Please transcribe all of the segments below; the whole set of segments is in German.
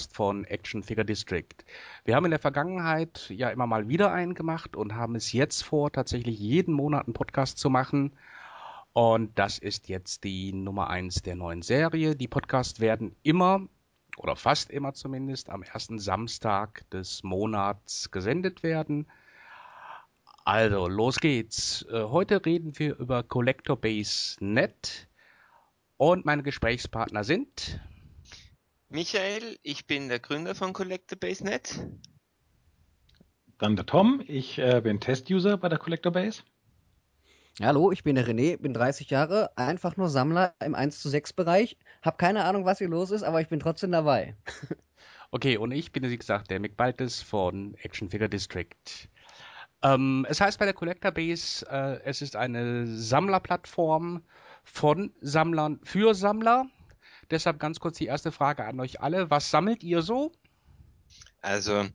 Podcast von Action Figure District. Wir haben in der Vergangenheit ja immer mal wieder einen gemacht und haben es jetzt vor, tatsächlich jeden Monat einen Podcast zu machen. Und das ist jetzt die Nummer eins der neuen Serie. Die Podcasts werden immer oder fast immer zumindest am ersten Samstag des Monats gesendet werden. Also, los geht's. Äh, heute reden wir über Collector Base Net und meine Gesprächspartner sind Michael, ich bin der Gründer von Collector Base Net. Dann der Tom, ich äh, bin Test-User bei der Collector Base. Hallo, ich bin der René, bin 30 Jahre, einfach nur Sammler im 1 zu 6 Bereich. Hab keine Ahnung, was hier los ist, aber ich bin trotzdem dabei. okay, und ich bin, wie gesagt, der Mick Baltes von Action Figure District. Ähm, es heißt bei der Collector Base, äh, es ist eine Sammlerplattform von Sammlern für Sammler. Deshalb ganz kurz die erste Frage an euch alle. Was sammelt ihr so? Also,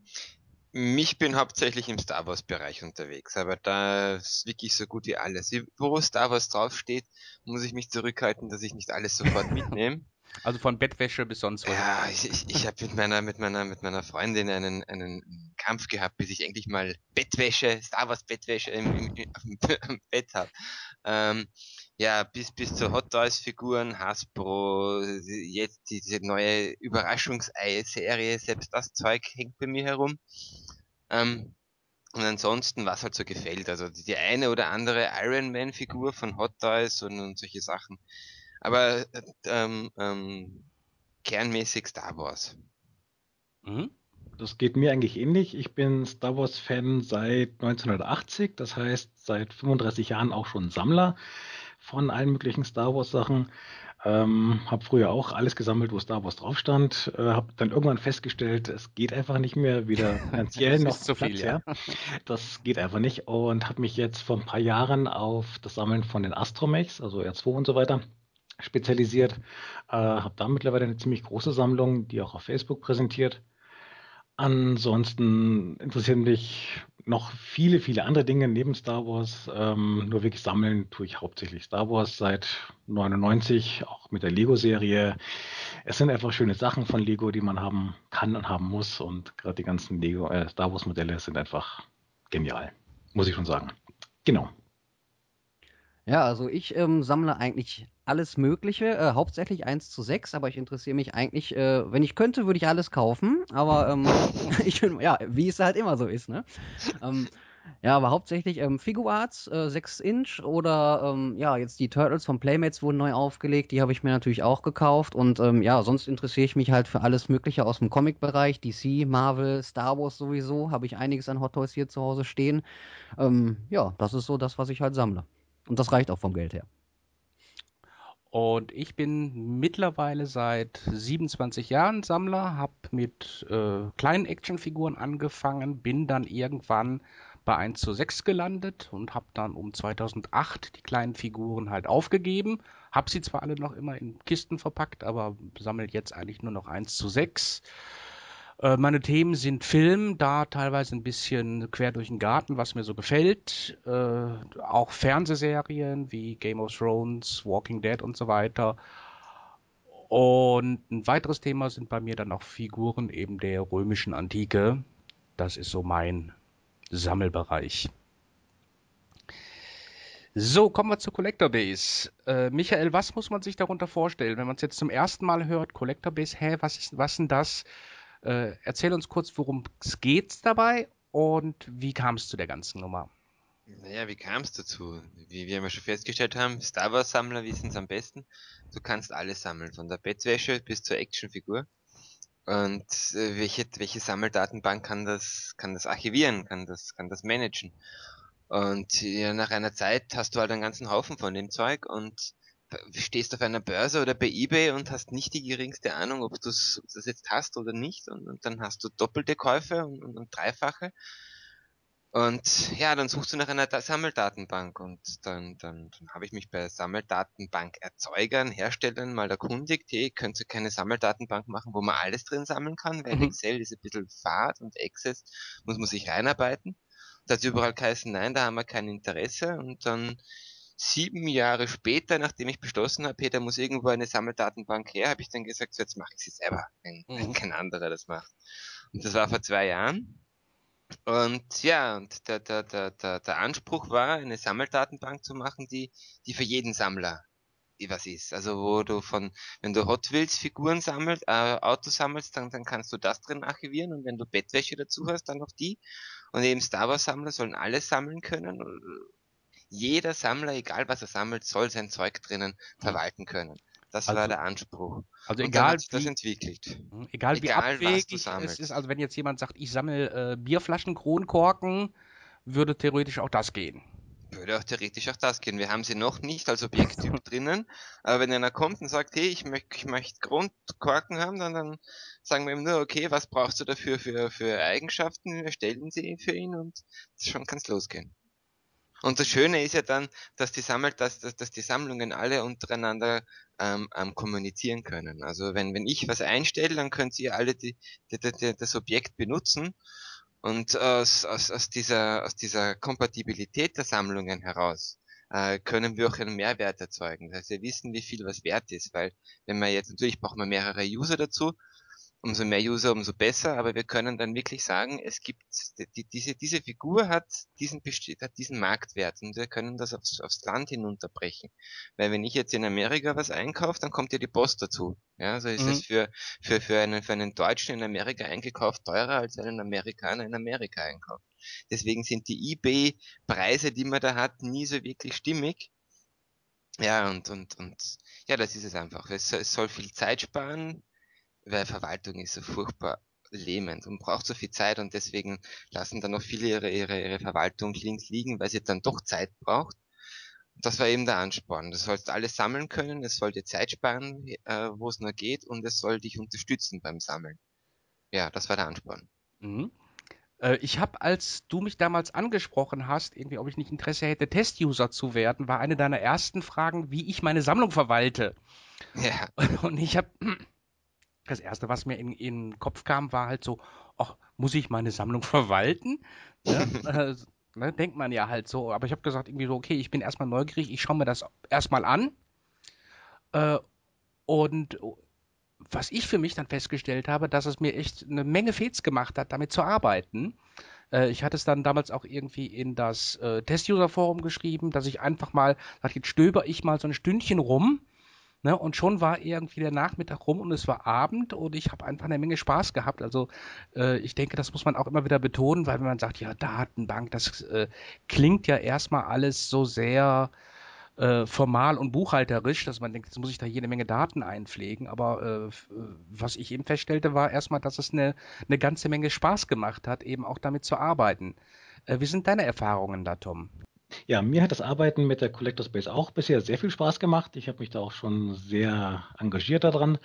mich bin hauptsächlich im Star Wars Bereich unterwegs, aber da ist wirklich so gut wie alles. Wo Star Wars draufsteht, muss ich mich zurückhalten, dass ich nicht alles sofort mitnehme. Also von Bettwäsche bis sonst was. Ja, ich, ich, ich habe mit meiner, mit meiner, mit meiner Freundin einen, einen Kampf gehabt, bis ich endlich mal Bettwäsche, Star Wars Bettwäsche im, im, im Bett habe. Ähm, ja, bis, bis zu Hot Toys Figuren, Hasbro, jetzt diese neue Überraschungsei-Serie, selbst das Zeug hängt bei mir herum. Ähm, und ansonsten, was halt so gefällt, also die eine oder andere Iron Man Figur von Hot Toys und, und solche Sachen. Aber äh, ähm, ähm, kernmäßig Star Wars. Mhm. Das geht mir eigentlich ähnlich. Ich bin Star Wars Fan seit 1980, das heißt seit 35 Jahren auch schon Sammler von allen möglichen Star Wars Sachen. Ähm, habe früher auch alles gesammelt, wo Star Wars drauf stand. Äh, habe dann irgendwann festgestellt, es geht einfach nicht mehr, weder finanziell noch zu viel. Ja. Das geht einfach nicht und habe mich jetzt vor ein paar Jahren auf das Sammeln von den Astromechs, also R2 und so weiter, spezialisiert. Äh, habe da mittlerweile eine ziemlich große Sammlung, die auch auf Facebook präsentiert. Ansonsten interessieren mich noch viele, viele andere Dinge neben Star Wars. Ähm, nur wirklich sammeln tue ich hauptsächlich Star Wars seit 99, auch mit der Lego-Serie. Es sind einfach schöne Sachen von Lego, die man haben kann und haben muss. Und gerade die ganzen Lego äh, Star Wars-Modelle sind einfach genial, muss ich schon sagen. Genau. Ja, also ich ähm, sammle eigentlich alles Mögliche, äh, hauptsächlich 1 zu 6, aber ich interessiere mich eigentlich, äh, wenn ich könnte, würde ich alles kaufen, aber ähm, ich ja, wie es halt immer so ist, ne? ähm, ja, aber hauptsächlich ähm, Figuarts, äh, 6 Inch oder ähm, ja, jetzt die Turtles von Playmates wurden neu aufgelegt, die habe ich mir natürlich auch gekauft und ähm, ja, sonst interessiere ich mich halt für alles Mögliche aus dem Comic-Bereich, DC, Marvel, Star Wars sowieso, habe ich einiges an Hot Toys hier zu Hause stehen. Ähm, ja, das ist so das, was ich halt sammle. Und das reicht auch vom Geld her. Und ich bin mittlerweile seit 27 Jahren Sammler, habe mit äh, kleinen Actionfiguren angefangen, bin dann irgendwann bei 1 zu 6 gelandet und habe dann um 2008 die kleinen Figuren halt aufgegeben. Habe sie zwar alle noch immer in Kisten verpackt, aber sammelt jetzt eigentlich nur noch 1 zu 6. Äh, meine Themen sind Film, da teilweise ein bisschen quer durch den Garten, was mir so gefällt. Äh, auch Fernsehserien wie Game of Thrones, Walking Dead und so weiter. Und ein weiteres Thema sind bei mir dann auch Figuren eben der römischen Antike. Das ist so mein Sammelbereich. So, kommen wir zur Collector Base. Äh, Michael, was muss man sich darunter vorstellen, wenn man es jetzt zum ersten Mal hört? Collector Base, hä, was ist was denn das? Äh, erzähl uns kurz, worum es geht dabei und wie kam es zu der ganzen Nummer? Naja, wie kam es dazu? Wie wir schon festgestellt haben, Star Wars Sammler wissen es am besten. Du kannst alles sammeln, von der Bettwäsche bis zur Actionfigur. Und äh, welche, welche Sammeldatenbank kann das, kann das archivieren, kann das, kann das managen? Und ja, nach einer Zeit hast du halt einen ganzen Haufen von dem Zeug und stehst auf einer Börse oder bei eBay und hast nicht die geringste Ahnung, ob du das jetzt hast oder nicht. Und, und dann hast du doppelte Käufe und, und, und, dreifache. Und ja, dann suchst du nach einer Sammeldatenbank. Und dann, dann, dann habe ich mich bei Sammeldatenbank-Erzeugern, Herstellern mal erkundigt, hey, könnt ihr keine Sammeldatenbank machen, wo man alles drin sammeln kann, weil mhm. Excel ist ein bisschen fad und Access muss man sich reinarbeiten. Da hat überall geheißen, nein, da haben wir kein Interesse. Und dann sieben Jahre später, nachdem ich beschlossen habe, hey, da muss irgendwo eine Sammeldatenbank her, habe ich dann gesagt, so, jetzt mache ich sie selber, wenn, wenn Mhm. kein anderer das macht. Und das war vor zwei Jahren. Und ja, und der, der, der, der, der Anspruch war, eine Sammeldatenbank zu machen, die, die für jeden Sammler was ist. Also wo du von, wenn du Hot Wheels Figuren sammelst, äh, Autos sammelst, dann, dann kannst du das drin archivieren und wenn du Bettwäsche dazu hast, dann noch die. Und eben Star Wars Sammler sollen alles sammeln können. Jeder Sammler, egal was er sammelt, soll sein Zeug drinnen verwalten können. Das war Also- der Anspruch. Also Und egal sich das wie, entwickelt. Mhm, Egal wie Egal, was du abwegig es sammelst. ist, also wenn jetzt jemand sagt, ich sammle äh, Bierflaschen, Kronkorken, würde theoretisch auch das gehen. Würde auch theoretisch auch das gehen. Wir haben sie noch nicht als Objekttyp drinnen, aber wenn einer kommt und sagt, hey, ich möchte ich möchte Grundkorken haben, dann, dann sagen wir ihm nur, okay, was brauchst du dafür für, für Eigenschaften? Wir erstellen sie für ihn und schon kann es losgehen. Und das Schöne ist ja dann, dass die sammelt, dass, dass, dass die Sammlungen alle untereinander ähm, ähm, kommunizieren können. Also wenn, wenn ich was einstelle, dann können sie alle die, die, die, das Objekt benutzen und aus, aus, aus, dieser, aus dieser Kompatibilität der Sammlungen heraus äh, können wir auch einen Mehrwert erzeugen. Das heißt, wir wissen, wie viel was wert ist, weil wenn man jetzt, natürlich braucht man mehrere User dazu, umso mehr User, umso besser, aber wir können dann wirklich sagen, es gibt, die, diese, diese Figur hat diesen, hat diesen Marktwert und wir können das aufs, aufs Land hinunterbrechen. Weil wenn ich jetzt in Amerika was einkaufe, dann kommt ja die Post dazu. Ja, so ist Mhm. es für, für, für, einen, für einen Deutschen in Amerika eingekauft teurer, als einen Amerikaner in Amerika einkauft. Deswegen sind die eBay-Preise, die man da hat, nie so wirklich stimmig. Ja, und, und, und, ja, das ist es einfach. Es, es soll viel Zeit sparen, weil Verwaltung ist so furchtbar lähmend und braucht so viel Zeit und deswegen lassen dann noch viele ihre, ihre, ihre Verwaltung links liegen, weil sie dann doch Zeit braucht. Das war eben der Ansporn. Du sollst alles sammeln können, es soll dir Zeit sparen, äh, wo es nur geht und es soll dich unterstützen beim Sammeln. Ja, das war der Ansporn. Mhm. Äh, ich habe, als du mich damals angesprochen hast, irgendwie, ob ich nicht Interesse hätte, Test-User zu werden, war eine deiner ersten Fragen, wie ich meine Sammlung verwalte. Ja, Und ich habe, das erste, was mir in, den Kopf kam, war halt so, ach, muss ich meine Sammlung verwalten? Ne? äh, ne, denkt man ja halt so. Aber ich habe gesagt, irgendwie so, okay, ich bin erstmal neugierig, ich schaue mir das erstmal an. Äh, und was ich für mich dann festgestellt habe, dass es mir echt eine Menge Fets gemacht hat, damit zu arbeiten. Äh, ich hatte es dann damals auch irgendwie in das äh, Test-User-Forum geschrieben, dass ich einfach mal, jetzt stöber ich mal so ein Stündchen rum. Ne, und schon war irgendwie der Nachmittag rum und es war Abend und ich habe einfach eine Menge Spaß gehabt. Also äh, ich denke, das muss man auch immer wieder betonen, weil wenn man sagt, ja, Datenbank, das äh, klingt ja erstmal alles so sehr äh, formal und buchhalterisch, dass man denkt, jetzt muss ich da jede Menge Daten einpflegen. Aber äh, äh, was ich eben feststellte, war erstmal, dass es eine, eine ganze Menge Spaß gemacht hat, eben auch damit zu arbeiten. Äh, wie sind deine Erfahrungen da, Tom? Ja, mir hat das Arbeiten mit der Collector Space auch bisher sehr viel Spaß gemacht. Ich habe mich da auch schon sehr engagiert daran.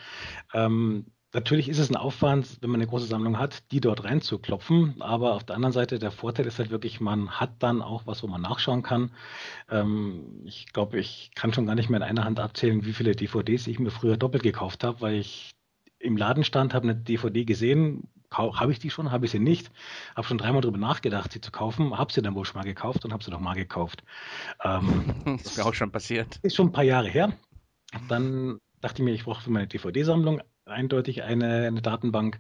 Ähm, natürlich ist es ein Aufwand, wenn man eine große Sammlung hat, die dort reinzuklopfen. Aber auf der anderen Seite, der Vorteil ist halt wirklich, man hat dann auch was, wo man nachschauen kann. Ähm, ich glaube, ich kann schon gar nicht mehr in einer Hand abzählen, wie viele DVDs ich mir früher doppelt gekauft habe, weil ich im Laden stand, habe eine DVD gesehen, habe ich die schon, habe ich sie nicht, habe schon dreimal drüber nachgedacht, sie zu kaufen, habe sie dann wohl schon mal gekauft und habe sie noch mal gekauft. Ähm, Das ist mir auch schon passiert. ist schon ein paar Jahre her. Dann dachte ich mir, ich brauche für meine DVD-Sammlung eindeutig eine, eine Datenbank.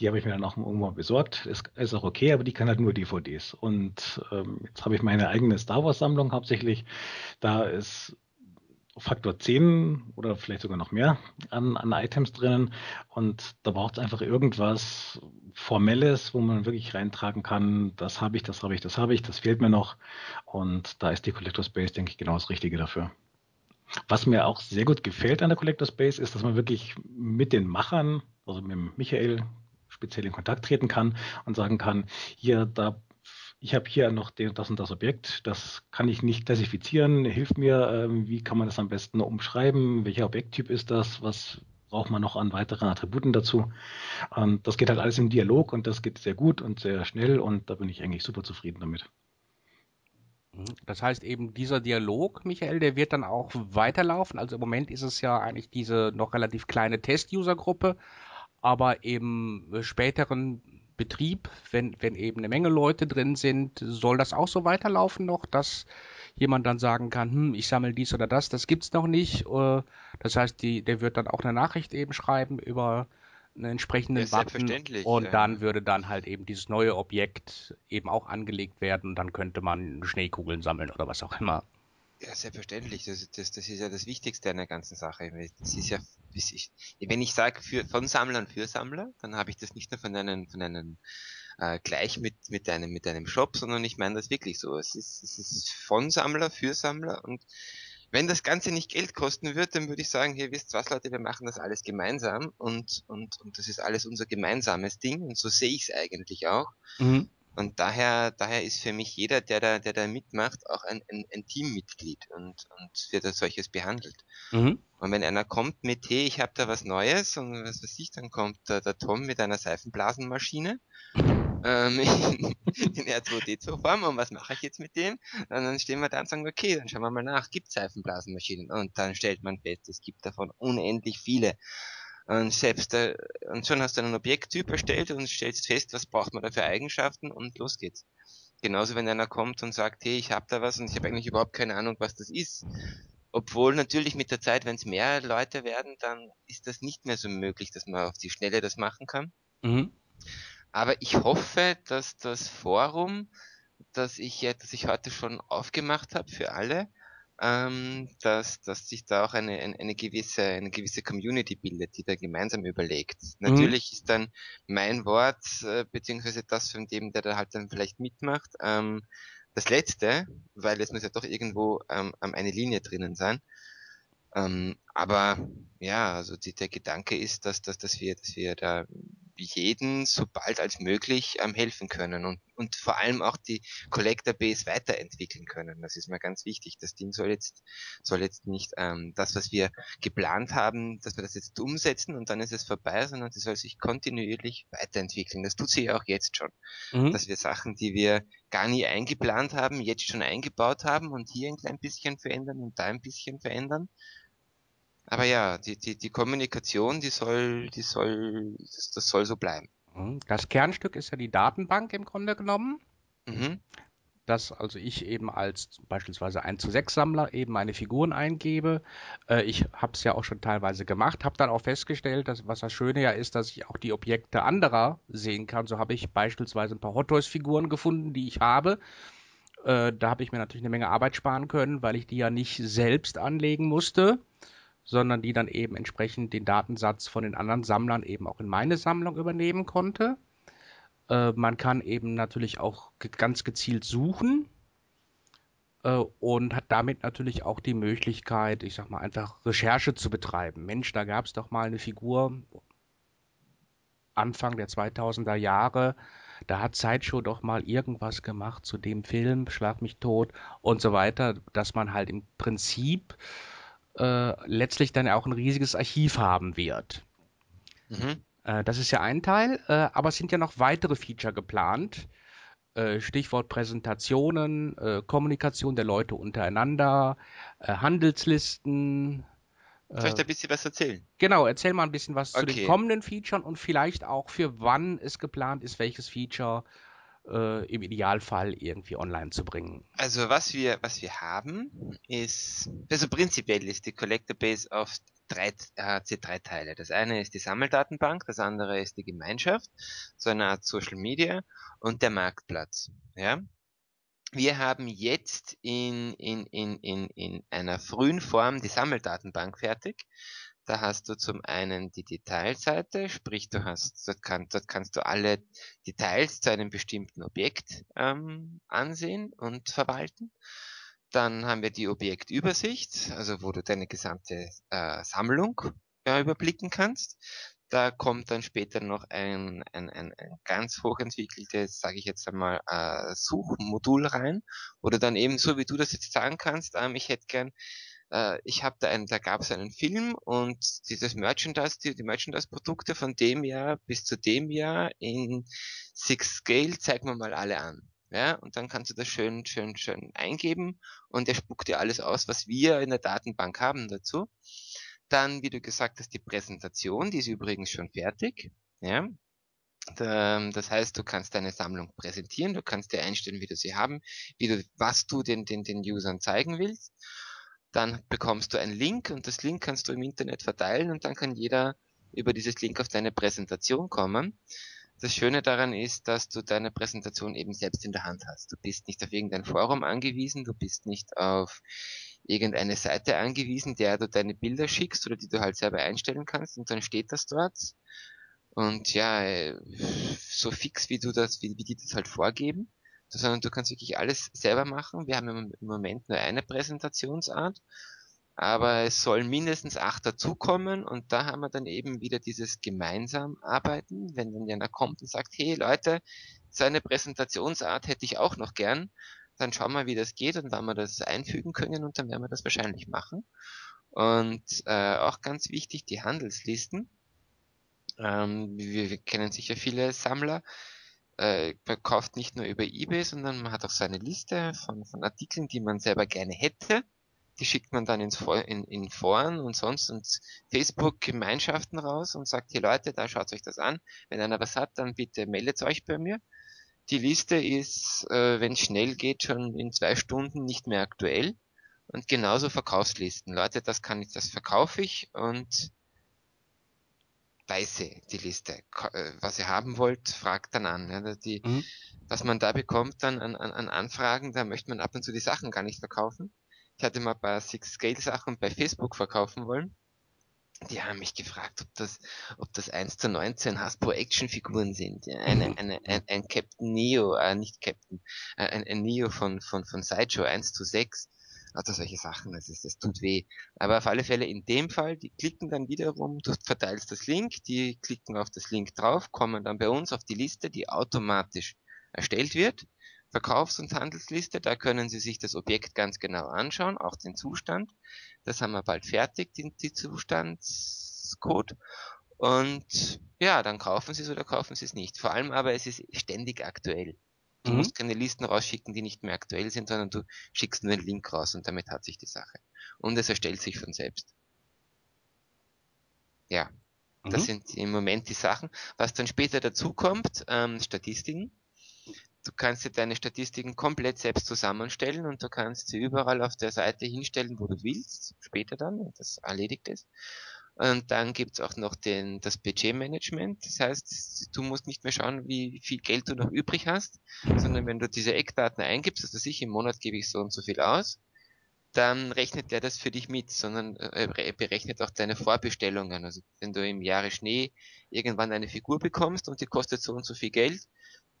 Die habe ich mir dann auch irgendwann besorgt. Ist, ist auch okay, aber die kann halt nur DVDs. Und ähm, jetzt habe ich meine eigene Star Wars-Sammlung hauptsächlich. Da ist Faktor 10 oder vielleicht sogar noch mehr an, an Items drinnen. Und da braucht es einfach irgendwas Formelles, wo man wirklich reintragen kann, das habe ich, das habe ich, das habe ich, das fehlt mir noch. Und da ist die Collector Space, denke ich, genau das Richtige dafür. Was mir auch sehr gut gefällt an der Collector Space ist, dass man wirklich mit den Machern, also mit Michael, speziell in Kontakt treten kann und sagen kann, hier, da, ich habe hier noch den, das und das Objekt, das kann ich nicht klassifizieren, hilf mir, ähm, wie kann man das am besten umschreiben, welcher Objekttyp ist das, was braucht man noch an weiteren Attributen dazu. Und das geht halt alles im Dialog und das geht sehr gut und sehr schnell und da bin ich eigentlich super zufrieden damit. Das heißt eben, dieser Dialog, Michael, der wird dann auch weiterlaufen. Also im Moment ist es ja eigentlich diese noch relativ kleine Test-User-Gruppe, aber im späteren Betrieb, wenn, wenn eben eine Menge Leute drin sind, soll das auch so weiterlaufen noch, dass jemand dann sagen kann, hm, ich sammle dies oder das, das gibt's noch nicht. Äh, das heißt, die, der wird dann auch eine Nachricht eben schreiben über einen entsprechenden Button selbstverständlich, und ja. dann würde dann halt eben dieses neue Objekt eben auch angelegt werden und dann könnte man Schneekugeln sammeln oder was auch immer. Ja, selbstverständlich. Das, das, das ist ja das Wichtigste an der ganzen Sache. Das ist ja, wenn ich sage von Sammlern für Sammler, dann habe ich das nicht nur von einem, von einem äh, gleich mit, mit einem, mit einem Shop, sondern ich meine das wirklich so. Es ist, es ist von Sammler für Sammler und wenn das Ganze nicht Geld kosten wird, dann würde ich sagen, hier wisst was Leute, wir machen das alles gemeinsam und, und, und das ist alles unser gemeinsames Ding und so sehe ich es eigentlich auch. Mhm. Und daher, daher ist für mich jeder, der da, der da mitmacht, auch ein, ein, ein Teammitglied und, und wird als solches behandelt. Mhm. Und wenn einer kommt mit, hey, ich habe da was Neues und was weiß ich, dann kommt der, der Tom mit einer Seifenblasenmaschine ähm, in, in R2D2-Form und was mache ich jetzt mit dem? Und dann stehen wir da und sagen, okay, dann schauen wir mal nach, gibt Seifenblasenmaschinen? Und dann stellt man fest, es gibt davon unendlich viele. Und selbst äh, und schon hast du einen Objekttyp erstellt und stellst fest, was braucht man da für Eigenschaften und los geht's. Genauso wenn einer kommt und sagt, hey, ich habe da was und ich habe eigentlich überhaupt keine Ahnung, was das ist. Obwohl natürlich mit der Zeit, wenn es mehr Leute werden, dann ist das nicht mehr so möglich, dass man auf die Schnelle das machen kann. Mhm. Aber ich hoffe, dass das Forum, das ich ja, das ich heute schon aufgemacht habe für alle, ähm, dass, dass sich da auch eine, eine, eine gewisse, eine gewisse Community bildet, die da gemeinsam überlegt. Natürlich ist dann mein Wort, äh, beziehungsweise das von dem, der da halt dann vielleicht mitmacht, ähm, das letzte, weil es muss ja doch irgendwo ähm, ähm, eine Linie drinnen sein. Ähm, aber ja, also die, der Gedanke ist, dass, dass, dass wir, dass wir da jeden so bald als möglich ähm, helfen können und, und vor allem auch die Collector Base weiterentwickeln können. Das ist mir ganz wichtig. Das Ding soll jetzt, soll jetzt nicht ähm, das, was wir geplant haben, dass wir das jetzt umsetzen und dann ist es vorbei, sondern sie soll sich kontinuierlich weiterentwickeln. Das tut sie ja auch jetzt schon. Mhm. Dass wir Sachen, die wir gar nie eingeplant haben, jetzt schon eingebaut haben und hier ein klein bisschen verändern und da ein bisschen verändern. Aber ja, die, die, die Kommunikation, die soll, die soll, das, das soll so bleiben. Mhm. Das Kernstück ist ja die Datenbank im Grunde genommen. Mhm. dass also ich eben als beispielsweise 1 zu 6 Sammler eben meine Figuren eingebe. Äh, ich habe es ja auch schon teilweise gemacht, habe dann auch festgestellt, dass was das Schöne ja ist, dass ich auch die Objekte anderer sehen kann. So habe ich beispielsweise ein paar Hot Toys Figuren gefunden, die ich habe. Äh, da habe ich mir natürlich eine Menge Arbeit sparen können, weil ich die ja nicht selbst anlegen musste, sondern die dann eben entsprechend den Datensatz von den anderen Sammlern eben auch in meine Sammlung übernehmen konnte. Äh, man kann eben natürlich auch ganz gezielt suchen äh, und hat damit natürlich auch die Möglichkeit, ich sag mal, einfach Recherche zu betreiben. Mensch, da gab es doch mal eine Figur Anfang der 2000er Jahre, da hat Sideshow doch mal irgendwas gemacht zu dem Film, Schlag mich tot und so weiter, dass man halt im Prinzip äh, letztlich dann auch ein riesiges Archiv haben wird. Mhm. Äh, das ist ja ein Teil, äh, aber es sind ja noch weitere Feature geplant. Äh, Stichwort Präsentationen, äh, Kommunikation der Leute untereinander, Handelslisten. Soll ich da ein bisschen was erzählen? genau, erzähl mal ein bisschen was zu den Okay. kommenden Features und vielleicht auch für wann es geplant ist, welches Feature äh, im Idealfall irgendwie online zu bringen. Also was wir, was wir haben, ist, also prinzipiell ist die Collector Base auf drei, äh, hat sie drei Teile. Das eine ist die Sammeldatenbank, das andere ist die Gemeinschaft, so eine Art Social Media und der Marktplatz. Ja? Wir haben jetzt in, in, in, in, in einer frühen Form die Sammeldatenbank fertig. Da hast du zum einen die Detailseite, sprich du hast, dort, kann, dort kannst du alle Details zu einem bestimmten Objekt ähm, ansehen und verwalten. Dann haben wir die Objektübersicht, also wo du deine gesamte äh, Sammlung ja, überblicken kannst. Da kommt dann später noch ein, ein, ein, ein ganz hochentwickeltes, sage ich jetzt einmal, äh, Suchmodul rein, du dann eben so wie du das jetzt sagen kannst, ähm, ich hätte gern äh, ich habe da einen, da gab es einen Film und dieses Merchandise, die, die Merchandise-Produkte von dem Jahr bis zu dem Jahr in Six Scale zeigen wir mal alle an. Ja, und dann kannst du das schön, schön, schön eingeben und er spuckt dir alles aus, was wir in der Datenbank haben dazu. Dann, wie du gesagt hast, die Präsentation, die ist übrigens schon fertig. Ja, das heißt, du kannst deine Sammlung präsentieren, du kannst dir einstellen, wie du sie haben, wie du, was du den, den, den Usern zeigen willst. Dann bekommst du einen Link und das Link kannst du im Internet verteilen und dann kann jeder über dieses Link auf deine Präsentation kommen. Das Schöne daran ist, dass du deine Präsentation eben selbst in der Hand hast. Du bist nicht auf irgendein Forum angewiesen, du bist nicht auf irgendeine Seite angewiesen, der du deine Bilder schickst oder die du halt selber einstellen kannst und dann steht das dort. Und ja, äh, so fix wie du das, wie, wie die das halt vorgeben, sondern du kannst wirklich alles selber machen. Wir haben im Moment nur eine Präsentationsart aber es sollen mindestens acht dazukommen und da haben wir dann eben wieder dieses gemeinsam arbeiten, wenn dann einer kommt und sagt, hey Leute, so eine Präsentationsart hätte ich auch noch gern, dann schauen wir, wie das geht und wann wir das einfügen können und dann werden wir das wahrscheinlich machen. Und äh, auch ganz wichtig, die Handelslisten. Ähm, wir, wir kennen sicher viele Sammler, äh, kauft nicht nur über eBay, sondern man hat auch so eine Liste von, von Artikeln, die man selber gerne hätte die schickt man dann ins, in, in Foren und sonst und Facebook-Gemeinschaften raus und sagt, hier Leute, da schaut euch das an. Wenn einer was hat, dann bitte meldet euch bei mir. Die Liste ist, äh, wenn es schnell geht, schon in zwei Stunden nicht mehr aktuell. Und genauso Verkaufslisten. Leute, das kann ich, das verkaufe ich und weiße die Liste. Äh, was ihr haben wollt, fragt dann an. Ja, die, mhm. Was man da bekommt dann an, an, an Anfragen, da möchte man ab und zu die Sachen gar nicht verkaufen. Ich hatte mal ein paar Six Scale Sachen bei Facebook verkaufen wollen. Die haben mich gefragt, ob das, ob das 1 zu 19 Hasbro Actionfiguren sind. Ja, eine, mhm. eine, ein, ein Captain Neo, äh, nicht Captain, äh, ein, ein Neo von, von, von Sideshow 1 zu 6. Also solche Sachen, das, ist, das tut weh. Aber auf alle Fälle in dem Fall, die klicken dann wiederum, du verteilst das Link, die klicken auf das Link drauf, kommen dann bei uns auf die Liste, die automatisch erstellt wird. Verkaufs- und Handelsliste. Da können Sie sich das Objekt ganz genau anschauen, auch den Zustand. Das haben wir bald fertig, den, die Zustandscode. Und ja, dann kaufen Sie es oder kaufen Sie es nicht. Vor allem aber es ist ständig aktuell. Du mhm. musst keine Listen rausschicken, die nicht mehr aktuell sind, sondern du schickst nur einen Link raus und damit hat sich die Sache. Und es erstellt sich von selbst. Ja, mhm. das sind im Moment die Sachen. Was dann später dazu kommt, ähm, Statistiken du kannst dir deine Statistiken komplett selbst zusammenstellen und du kannst sie überall auf der Seite hinstellen, wo du willst, später dann, wenn das erledigt ist. Und dann gibt's auch noch den, das Budgetmanagement. Das heißt, du musst nicht mehr schauen, wie viel Geld du noch übrig hast, sondern wenn du diese Eckdaten eingibst, also ich im Monat gebe ich so und so viel aus, dann rechnet der das für dich mit, sondern äh, berechnet auch deine Vorbestellungen. Also wenn du im Jahre Schnee irgendwann eine Figur bekommst und die kostet so und so viel Geld,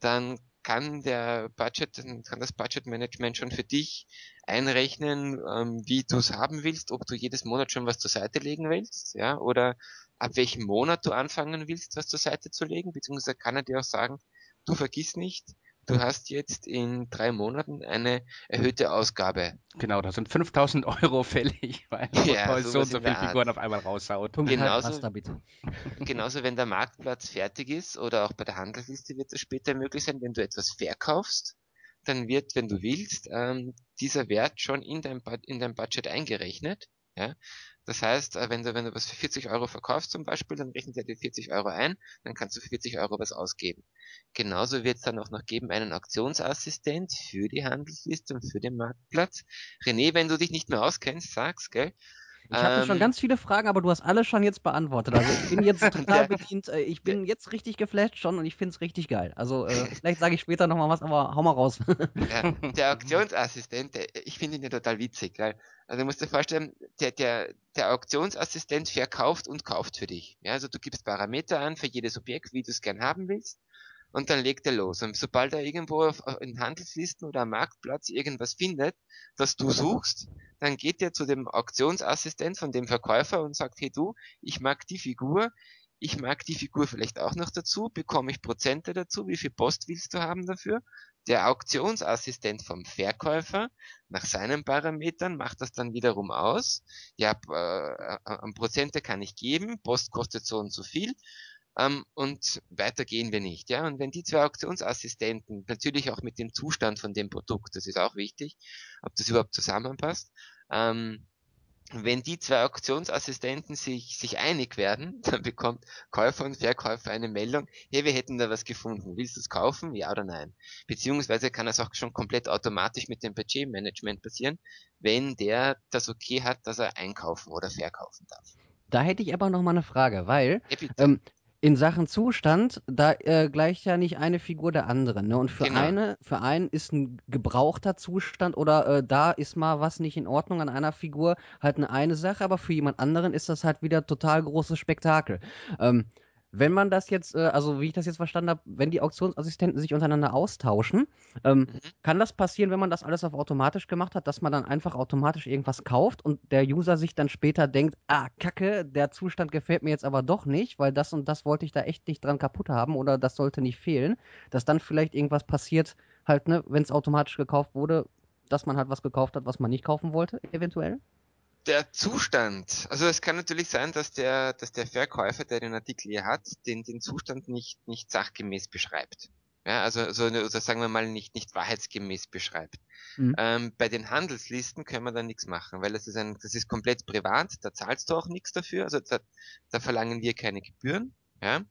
dann kann der Budget, kann das Budget Management schon für dich einrechnen, ähm, wie du es haben willst, ob du jedes Monat schon was zur Seite legen willst, ja, oder ab welchem Monat du anfangen willst, was zur Seite zu legen, beziehungsweise kann er dir auch sagen, du vergiss nicht, du hast jetzt in drei Monaten eine erhöhte Ausgabe. Genau, da sind 5000 Euro fällig, weil ja, so und so viele Figuren auf einmal raushaut. Genauso, genauso, wenn der Marktplatz fertig ist oder auch bei der Handelsliste wird es später möglich sein, wenn du etwas verkaufst, dann wird, wenn du willst, ähm, dieser Wert schon in dein, in dein Budget eingerechnet. Ja? Das heißt, äh, wenn du, wenn du was für 40 Euro verkaufst zum Beispiel, dann rechnet er dir 40 Euro ein, dann kannst du für 40 Euro was ausgeben. Genauso wird es dann auch noch geben einen Auktionsassistent für die Handelsliste und für den Marktplatz. René, wenn du dich nicht mehr auskennst, sag's, gell? Ich hatte ähm, schon ganz viele Fragen, aber du hast alle schon jetzt beantwortet. Also ich bin jetzt total bedient. Äh, ich bin jetzt richtig geflasht schon und ich finde es richtig geil. Also äh, vielleicht sage ich später nochmal was, aber hau mal raus. ja, der Auktionsassistent, ich finde ihn ja total witzig. Weil, also du musst dir vorstellen, der, der, der Auktionsassistent verkauft und kauft für dich. Ja, also du gibst Parameter an für jedes Objekt, wie du es gern haben willst und dann legt er los. Und sobald er irgendwo auf, in Handelslisten oder am Marktplatz irgendwas findet, das du suchst, dann geht er zu dem Auktionsassistent von dem Verkäufer und sagt, hey du, ich mag die Figur, ich mag die Figur vielleicht auch noch dazu, bekomme ich Prozente dazu, wie viel Post willst du haben dafür? Der Auktionsassistent vom Verkäufer nach seinen Parametern macht das dann wiederum aus. Ja, äh, äh, Prozente kann ich geben, Post kostet so und so viel ähm, und weiter gehen wir nicht. Ja? Und wenn die zwei Auktionsassistenten, natürlich auch mit dem Zustand von dem Produkt, das ist auch wichtig, ob das überhaupt zusammenpasst, ähm, wenn die zwei Auktionsassistenten sich, sich einig werden, dann bekommt Käufer und Verkäufer eine Meldung, hey, wir hätten da was gefunden. Willst du es kaufen? Ja oder nein? Beziehungsweise kann das auch schon komplett automatisch mit dem Budgetmanagement passieren, wenn der das okay hat, dass er einkaufen oder verkaufen darf. Da hätte ich aber noch mal eine Frage, weil ähm, in Sachen Zustand, da äh, gleicht ja nicht eine Figur der anderen. Ne? Und für Genau. eine, für einen ist ein gebrauchter Zustand oder äh, da ist mal was nicht in Ordnung an einer Figur halt eine eine Sache, aber für jemand anderen ist das halt wieder total großes Spektakel. Ähm, wenn man das jetzt, äh, also wie ich das jetzt verstanden habe, wenn die Auktionsassistenten sich untereinander austauschen, ähm, Mhm. kann das passieren, wenn man das alles auf automatisch gemacht hat, dass man dann einfach automatisch irgendwas kauft und der User sich dann später denkt, ah, kacke, der Zustand gefällt mir jetzt aber doch nicht, weil das und das wollte ich da echt nicht dran kaputt haben oder das sollte nicht fehlen, dass dann vielleicht irgendwas passiert, halt, ne, wenn es automatisch gekauft wurde, dass man halt was gekauft hat, was man nicht kaufen wollte, eventuell? Der Zustand, also es kann natürlich sein, dass der, dass der Verkäufer, der den Artikel hier hat, den, den Zustand nicht, nicht sachgemäß beschreibt. Ja, also, so eine, oder sagen wir mal nicht, nicht wahrheitsgemäß beschreibt. Mhm. Ähm, bei den Handelslisten können wir da nichts machen, weil das ist ein, das ist komplett privat, da zahlst du auch nichts dafür, also da, da verlangen wir keine Gebühren, ja.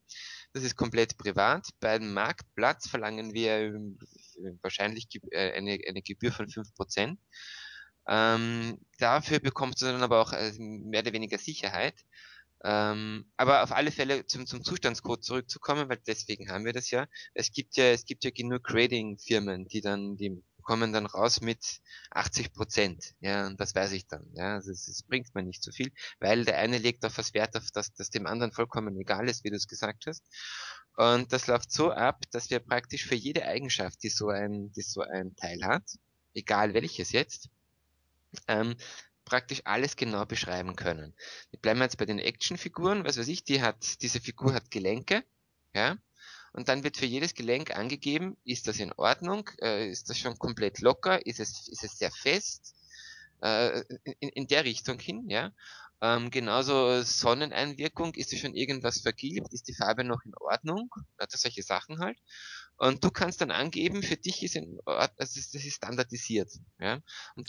Das ist komplett privat. Beim Marktplatz verlangen wir ähm, wahrscheinlich äh, eine, eine Gebühr von 5%. Ähm, dafür bekommst du dann aber auch äh, mehr oder weniger Sicherheit. Ähm, aber auf alle Fälle zum, zum Zustandscode zurückzukommen, weil deswegen haben wir das ja. Es gibt ja, es gibt ja genug Grading-Firmen, die dann, die kommen dann raus mit 80 Prozent. Ja, und das weiß ich dann. Ja, also es, bringt mir nicht so viel, weil der eine legt auf was Wert, auf das, das dem anderen vollkommen egal ist, wie du es gesagt hast. Und das läuft so ab, dass wir praktisch für jede Eigenschaft, die so ein, die so ein Teil hat, egal welches jetzt, ähm, praktisch alles genau beschreiben können. Wir bleiben jetzt bei den Actionfiguren, was weiß ich, die hat, diese Figur hat Gelenke, ja, und dann wird für jedes Gelenk angegeben, ist das in Ordnung, äh, ist das schon komplett locker, ist es, ist es sehr fest, äh, in, in der Richtung hin, ja. Ähm, genauso Sonneneinwirkung, ist sie schon irgendwas vergilbt, ist die Farbe noch in Ordnung, also solche Sachen halt. Und du kannst dann angeben, für dich ist in Ordnung, das ist, das ist standardisiert, ja.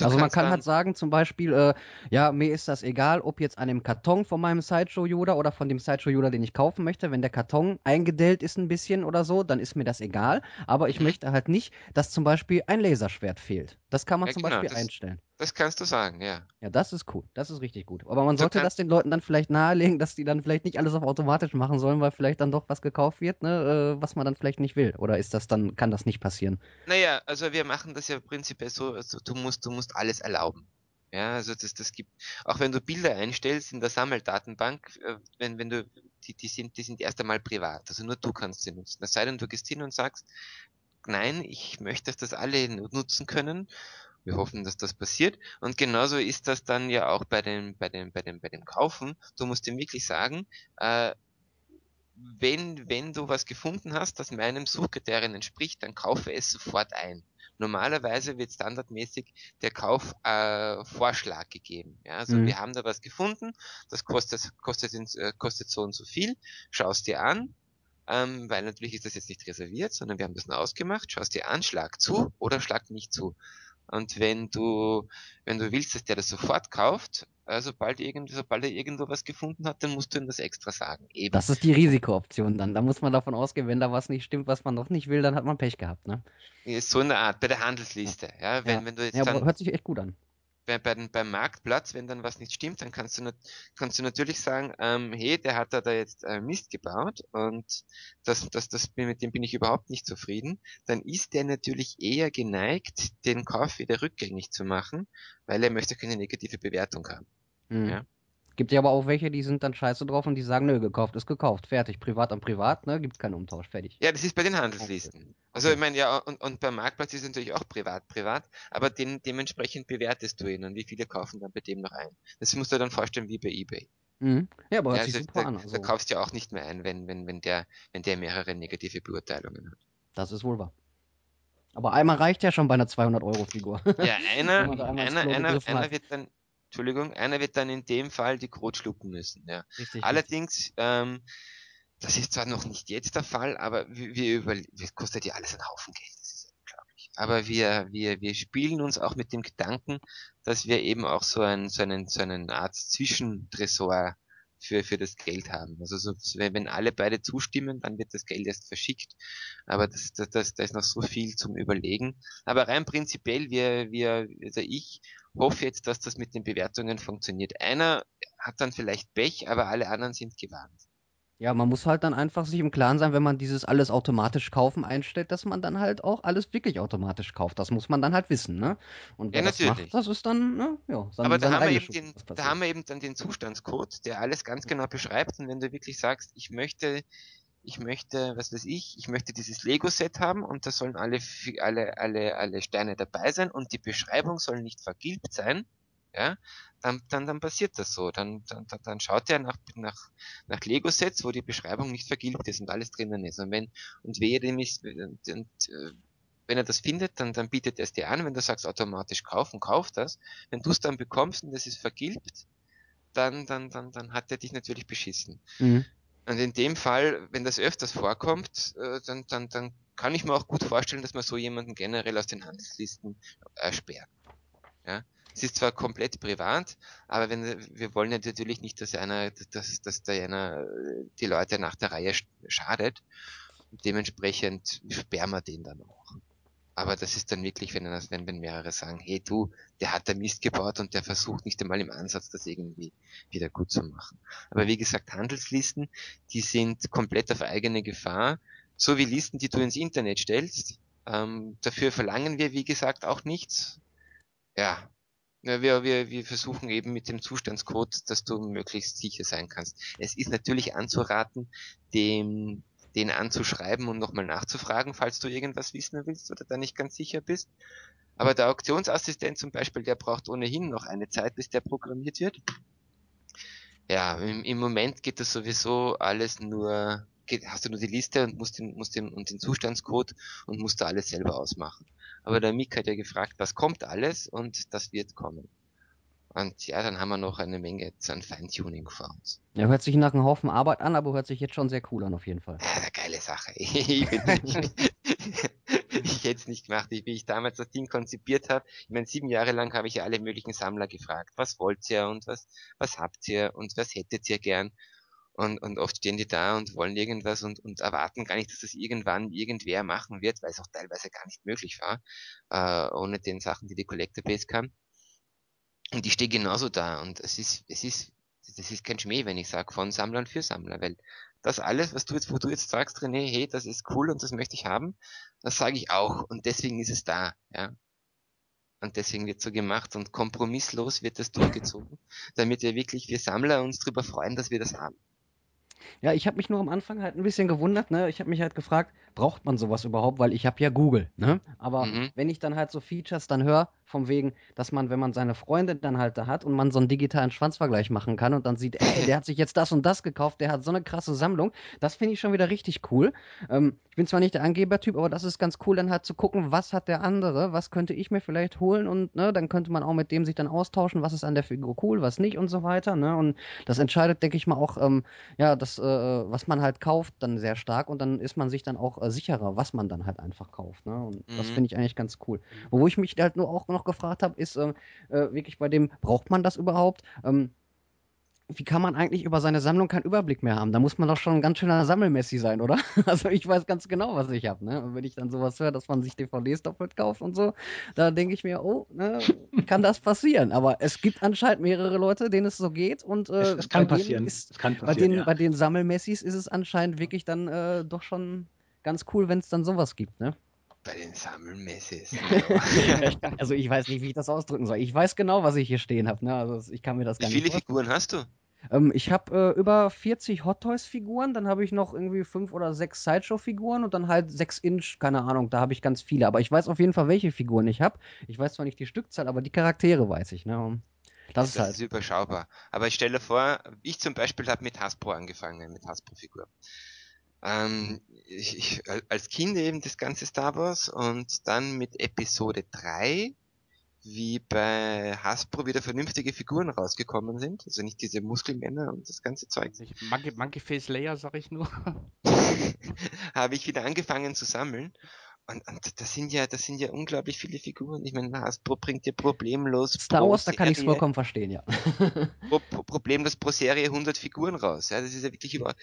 Also man kann halt sagen, zum Beispiel, äh, ja, mir ist das egal, ob jetzt an dem Karton von meinem Sideshow Yoda oder von dem Sideshow Yoda, den ich kaufen möchte, wenn der Karton eingedellt ist ein bisschen oder so, dann ist mir das egal. Aber ich Mhm. möchte halt nicht, dass zum Beispiel ein Laserschwert fehlt. Das kann man Ja, zum genau, Beispiel einstellen. Das kannst du sagen, ja. Ja, das ist cool. Das ist richtig gut. Aber man So sollte das den Leuten dann vielleicht nahelegen, dass die dann vielleicht nicht alles auf automatisch machen sollen, weil vielleicht dann doch was gekauft wird, ne, äh, was man dann vielleicht nicht will. Oder ist das dann, kann das nicht passieren? Naja, also wir machen das ja prinzipiell so, also du musst, du musst alles erlauben. Ja, also das, das gibt, auch wenn du Bilder einstellst in der Sammeldatenbank, äh, wenn, wenn du, die, die sind, die sind erst einmal privat. Also nur du kannst sie nutzen. Es sei denn, du gehst hin und sagst, nein, ich möchte, dass das alle nu- nutzen können. Wir hoffen, dass das passiert. Und genauso ist das dann ja auch bei dem, bei dem, bei dem, bei dem Kaufen. Du musst ihm wirklich sagen, äh, wenn, wenn du was gefunden hast, das meinem Suchkriterien entspricht, dann kaufe es sofort ein. Normalerweise wird standardmäßig der Kaufvorschlag äh, gegeben. Ja, also Mhm. wir haben da was gefunden, das kostet, kostet, äh, kostet so und so viel, schaust dir an, ähm, weil natürlich ist das jetzt nicht reserviert, sondern wir haben das nur ausgemacht, schaust dir an, schlag zu oder schlag nicht zu. Und wenn du, wenn du willst, dass der das sofort kauft, äh, sobald, irgend, sobald er irgendwo was gefunden hat, dann musst du ihm das extra sagen. Eben. Das ist die Risikooption dann. Da muss man davon ausgehen, wenn da was nicht stimmt, was man noch nicht will, dann hat man Pech gehabt, ne? Ist so eine Art, bei der Handelsliste. Ja, wenn, Ja. wenn du jetzt Ja, dann hört sich echt gut an. Bei, bei beim Marktplatz, wenn dann was nicht stimmt, dann kannst du, kannst du natürlich sagen, ähm, hey, der hat da, da jetzt äh, Mist gebaut und das, das, das, bin- mit dem bin ich überhaupt nicht zufrieden. Dann ist der natürlich eher geneigt, den Kauf wieder rückgängig zu machen, weil er möchte keine negative Bewertung haben. Mhm. Ja. Gibt ja aber auch welche, die sind dann scheiße drauf und die sagen, nö, gekauft ist gekauft, fertig, privat an privat, ne, gibt's keinen Umtausch, fertig. Ja, das ist bei den Handelslisten. Also ich meine, ja, und, und beim Marktplatz ist es natürlich auch privat, privat, aber den, dementsprechend bewertest du ihn und wie viele kaufen dann bei dem noch ein. Das musst du dir dann vorstellen wie bei eBay. Mhm. Ja, aber Ja, also da, an. da Also, kaufst du ja auch nicht mehr ein, wenn, wenn, wenn der, wenn der mehrere negative Beurteilungen hat. das ist wohl wahr. Aber einmal reicht ja schon bei einer 200-Euro-Figur. Ja, einer, da einer, einer, einer wird dann, Entschuldigung, einer wird dann in dem Fall die Krot schlucken müssen, ja. Richtig. Allerdings, ähm, das ist zwar noch nicht jetzt der Fall, aber wir, wir über, das kostet ja alles einen Haufen Geld. Das ist ja unglaublich. aber wir, wir, wir spielen uns auch mit dem Gedanken, dass wir eben auch so, ein, so, einen, so einen Art Zwischentresor für, für das Geld haben. Also so, wenn alle beide zustimmen, dann wird das Geld erst verschickt. Aber das, das, das, da ist noch so viel zum Überlegen. Aber rein prinzipiell, wir, wir, also ich hoffe jetzt, dass das mit den Bewertungen funktioniert. Einer hat dann vielleicht Pech, aber alle anderen sind gewarnt. Ja, man muss halt dann einfach sich im Klaren sein, wenn man dieses alles automatisch kaufen einstellt, dass man dann halt auch alles wirklich automatisch kauft. Das muss man dann halt wissen, ne? Und Ja, das macht, natürlich. das ist dann, ne, ja, seine, Aber da haben, wir eben den, da haben wir eben dann den Zustandscode, der alles ganz genau beschreibt. Und wenn du wirklich sagst, ich möchte, ich möchte, was weiß ich, ich möchte dieses Lego-Set haben und da sollen alle, alle, alle, alle Steine dabei sein und die Beschreibung soll nicht vergilbt sein, ja, dann, dann, dann passiert das so. Dann, dann, dann- schaut er nach, nach, nach Lego-Sets, wo die Beschreibung nicht vergilbt ist und alles drinnen ist. Und wenn, und wehe dem ist, und, und, äh, wenn er das findet, dann, dann bietet er es dir an. Wenn du sagst automatisch kaufen, kauf das. Wenn du es dann bekommst und es ist vergilbt, dann, dann, dann, dann hat er dich natürlich beschissen. Mhm. Und in dem Fall, wenn das öfters vorkommt, äh, dann, dann, dann kann ich mir auch gut vorstellen, dass man so jemanden generell aus den Handelslisten äh, sperrt. Ja? Es ist zwar komplett privat, aber wenn wir wollen natürlich nicht, dass einer, dass, dass da einer äh, die Leute nach der Reihe sch- schadet. Dementsprechend sperren wir den dann auch. Aber das ist dann wirklich, wenn, er- wenn, wenn mehrere sagen, hey du, der hat da Mist gebaut und der versucht nicht einmal im Ansatz, das irgendwie wieder gut zu machen. Aber wie gesagt, Handelslisten, die sind komplett auf eigene Gefahr. So wie Listen, die du ins Internet stellst. Ähm, dafür verlangen wir, wie gesagt, auch nichts. Ja. Ja, wir, wir, wir versuchen eben mit dem Zustandscode, dass du möglichst sicher sein kannst. Es ist natürlich anzuraten, dem, den anzuschreiben und nochmal nachzufragen, falls du irgendwas wissen willst oder da nicht ganz sicher bist. Aber der Auktionsassistent zum Beispiel, der braucht ohnehin noch eine Zeit, bis der programmiert wird. Ja, im, im Moment geht das sowieso alles nur, geht, hast du nur die Liste und musst den, musst den, und den Zustandscode und musst da alles selber ausmachen. Aber der Mick hat ja gefragt, was kommt alles und das wird kommen. Und ja, dann haben wir noch eine Menge an Feintuning vor uns. Ja, hört sich nach einem Haufen Arbeit an, aber hört sich jetzt schon sehr cool an, auf jeden Fall. Ja, geile Sache. Ich, ich hätte es nicht gemacht, wie ich damals das Ding konzipiert habe. Ich meine, sieben Jahre lang habe ich ja alle möglichen Sammler gefragt, was wollt ihr und was, was habt ihr und was hättet ihr gern? Und, und oft stehen die da und wollen irgendwas und, und erwarten gar nicht, dass das irgendwann irgendwer machen wird, weil es auch teilweise gar nicht möglich war, äh, ohne den Sachen, die die Collector Base kann. Und ich stehe genauso da und es ist, es ist, das ist kein Schmäh, wenn ich sage von Sammlern für Sammler, weil das alles, was du jetzt, wo du jetzt sagst, René, hey, das ist cool und das möchte ich haben, das sage ich auch und deswegen ist es da, ja. Und deswegen wird so gemacht und kompromisslos wird das durchgezogen, damit wir wirklich, wir Sammler uns darüber freuen, dass wir das haben. Ja, ich habe mich nur am Anfang halt ein bisschen gewundert, ne? Ich habe mich halt gefragt, braucht man sowas überhaupt? Weil ich habe ja Google, ne? Aber Mhm. wenn ich dann halt so Features dann höre, vom wegen, dass man, wenn man seine Freundin dann halt da hat und man so einen digitalen Schwanzvergleich machen kann und dann sieht, ey, der hat sich jetzt das und das gekauft, der hat so eine krasse Sammlung, das finde ich schon wieder richtig cool. Ähm, ich bin zwar nicht der Angebertyp, aber das ist ganz cool, dann halt zu gucken, was hat der andere, was könnte ich mir vielleicht holen und ne, dann könnte man auch mit dem sich dann austauschen, was ist an der Figur cool, was nicht und so weiter, ne? Und das entscheidet, denke ich mal, auch, ähm, ja, das, äh, was man halt kauft, dann sehr stark und dann ist man sich dann auch äh, sicherer, was man dann halt einfach kauft. Ne? Und das Mhm. finde ich eigentlich ganz cool. Wo ich mich halt nur auch noch gefragt habe, ist ähm, äh, wirklich bei dem, braucht man das überhaupt? Ähm, wie kann man eigentlich über seine Sammlung keinen Überblick mehr haben? Da muss man doch schon ein ganz schöner Sammelmessi sein, oder? Also ich weiß ganz genau, was ich habe. Ne? Und wenn ich dann sowas höre, dass man sich DVDs doppelt kauft und so, da denke ich mir, oh, ne, kann das passieren? Aber es gibt anscheinend mehrere Leute, denen es so geht und äh, Es, es kann bei denen passieren. Ist, es kann bei passieren, den, ja. bei den Sammelmessis ist es anscheinend wirklich dann äh, doch schon ganz cool, wenn es dann sowas gibt, ne? Bei den Sammelmessis. also ich weiß nicht, wie ich das ausdrücken soll. Ich weiß genau, was ich hier stehen habe, ne? Also ich kann mir das Wie gar viele nicht vorstellen. Figuren hast du? Ähm, ich habe äh, über 40 Hot Toys Figuren, dann habe ich noch irgendwie fünf oder sechs Sideshow Figuren und dann halt 6 Inch, keine Ahnung, da habe ich ganz viele, aber ich weiß auf jeden Fall, welche Figuren ich habe. Ich weiß zwar nicht die Stückzahl, aber die Charaktere weiß ich, ne? Und Das ist Das halt. ist überschaubar. Aber ich stelle vor, ich zum Beispiel habe mit Hasbro angefangen, mit Hasbro-Figur. Ähm, ich, ich, als Kind eben das ganze Star Wars und dann mit Episode 3, wie bei Hasbro wieder vernünftige Figuren rausgekommen sind, also nicht diese Muskelmänner und das ganze Zeug, Ich- Monkey, Monkey Face Layer, sag ich nur. habe ich wieder angefangen zu sammeln. Und, und das sind ja, das sind ja unglaublich viele Figuren. Ich meine, Hasbro bringt ja problemlos. Star Wars, da kann ich es vollkommen verstehen, ja. pro, pro, problemlos pro Serie 100 Figuren raus. Ja, das ist ja wirklich über,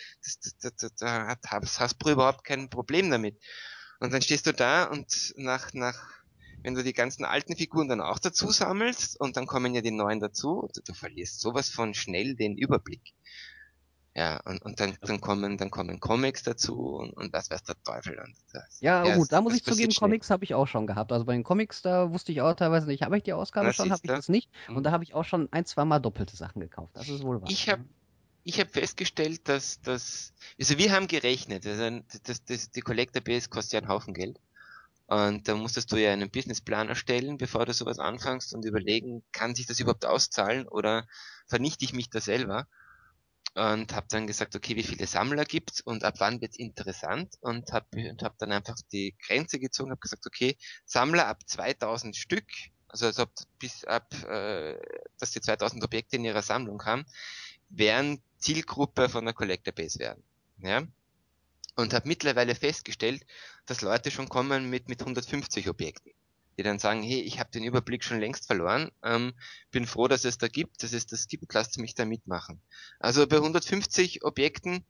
da hat Hasbro überhaupt kein Problem damit. Und dann stehst du da und nach, nach, wenn du die ganzen alten Figuren dann auch dazu sammelst und dann kommen ja die neuen dazu, du, du verlierst sowas von schnell den Überblick. Ja, und, und dann, dann kommen, dann kommen Comics dazu und, und was weiß der Teufel. Und das, ja, ja, gut, da muss ich zugeben, Comics habe ich auch schon gehabt. Also bei den Comics, da wusste ich auch teilweise nicht, habe ich die Ausgabe das schon, habe ich das nicht. Und da mhm. habe ich auch schon ein, zweimal doppelte Sachen gekauft. Das ist wohl wahr. Ich habe ich habe festgestellt, dass das, also wir haben gerechnet, also das, das, die Collector Base kostet ja einen Haufen Geld. Und da musstest du ja einen Businessplan erstellen, bevor du sowas anfängst und überlegen, kann sich das überhaupt auszahlen oder vernichte ich mich da selber? Und habe dann gesagt, okay, wie viele Sammler gibt's und ab wann wird's interessant und habe und hab dann einfach die Grenze gezogen, habe gesagt, okay, Sammler ab 2000 Stück, also, also bis ab, äh, dass die 2000 Objekte in ihrer Sammlung haben, werden Zielgruppe von der Collector Base werden. Ja? Und habe mittlerweile festgestellt, dass Leute schon kommen mit, mit 150 Objekten die dann sagen, hey, ich habe den Überblick schon längst verloren, ähm, bin froh, dass es da gibt, dass es das gibt, lasst mich da mitmachen. Also bei 150 Objekten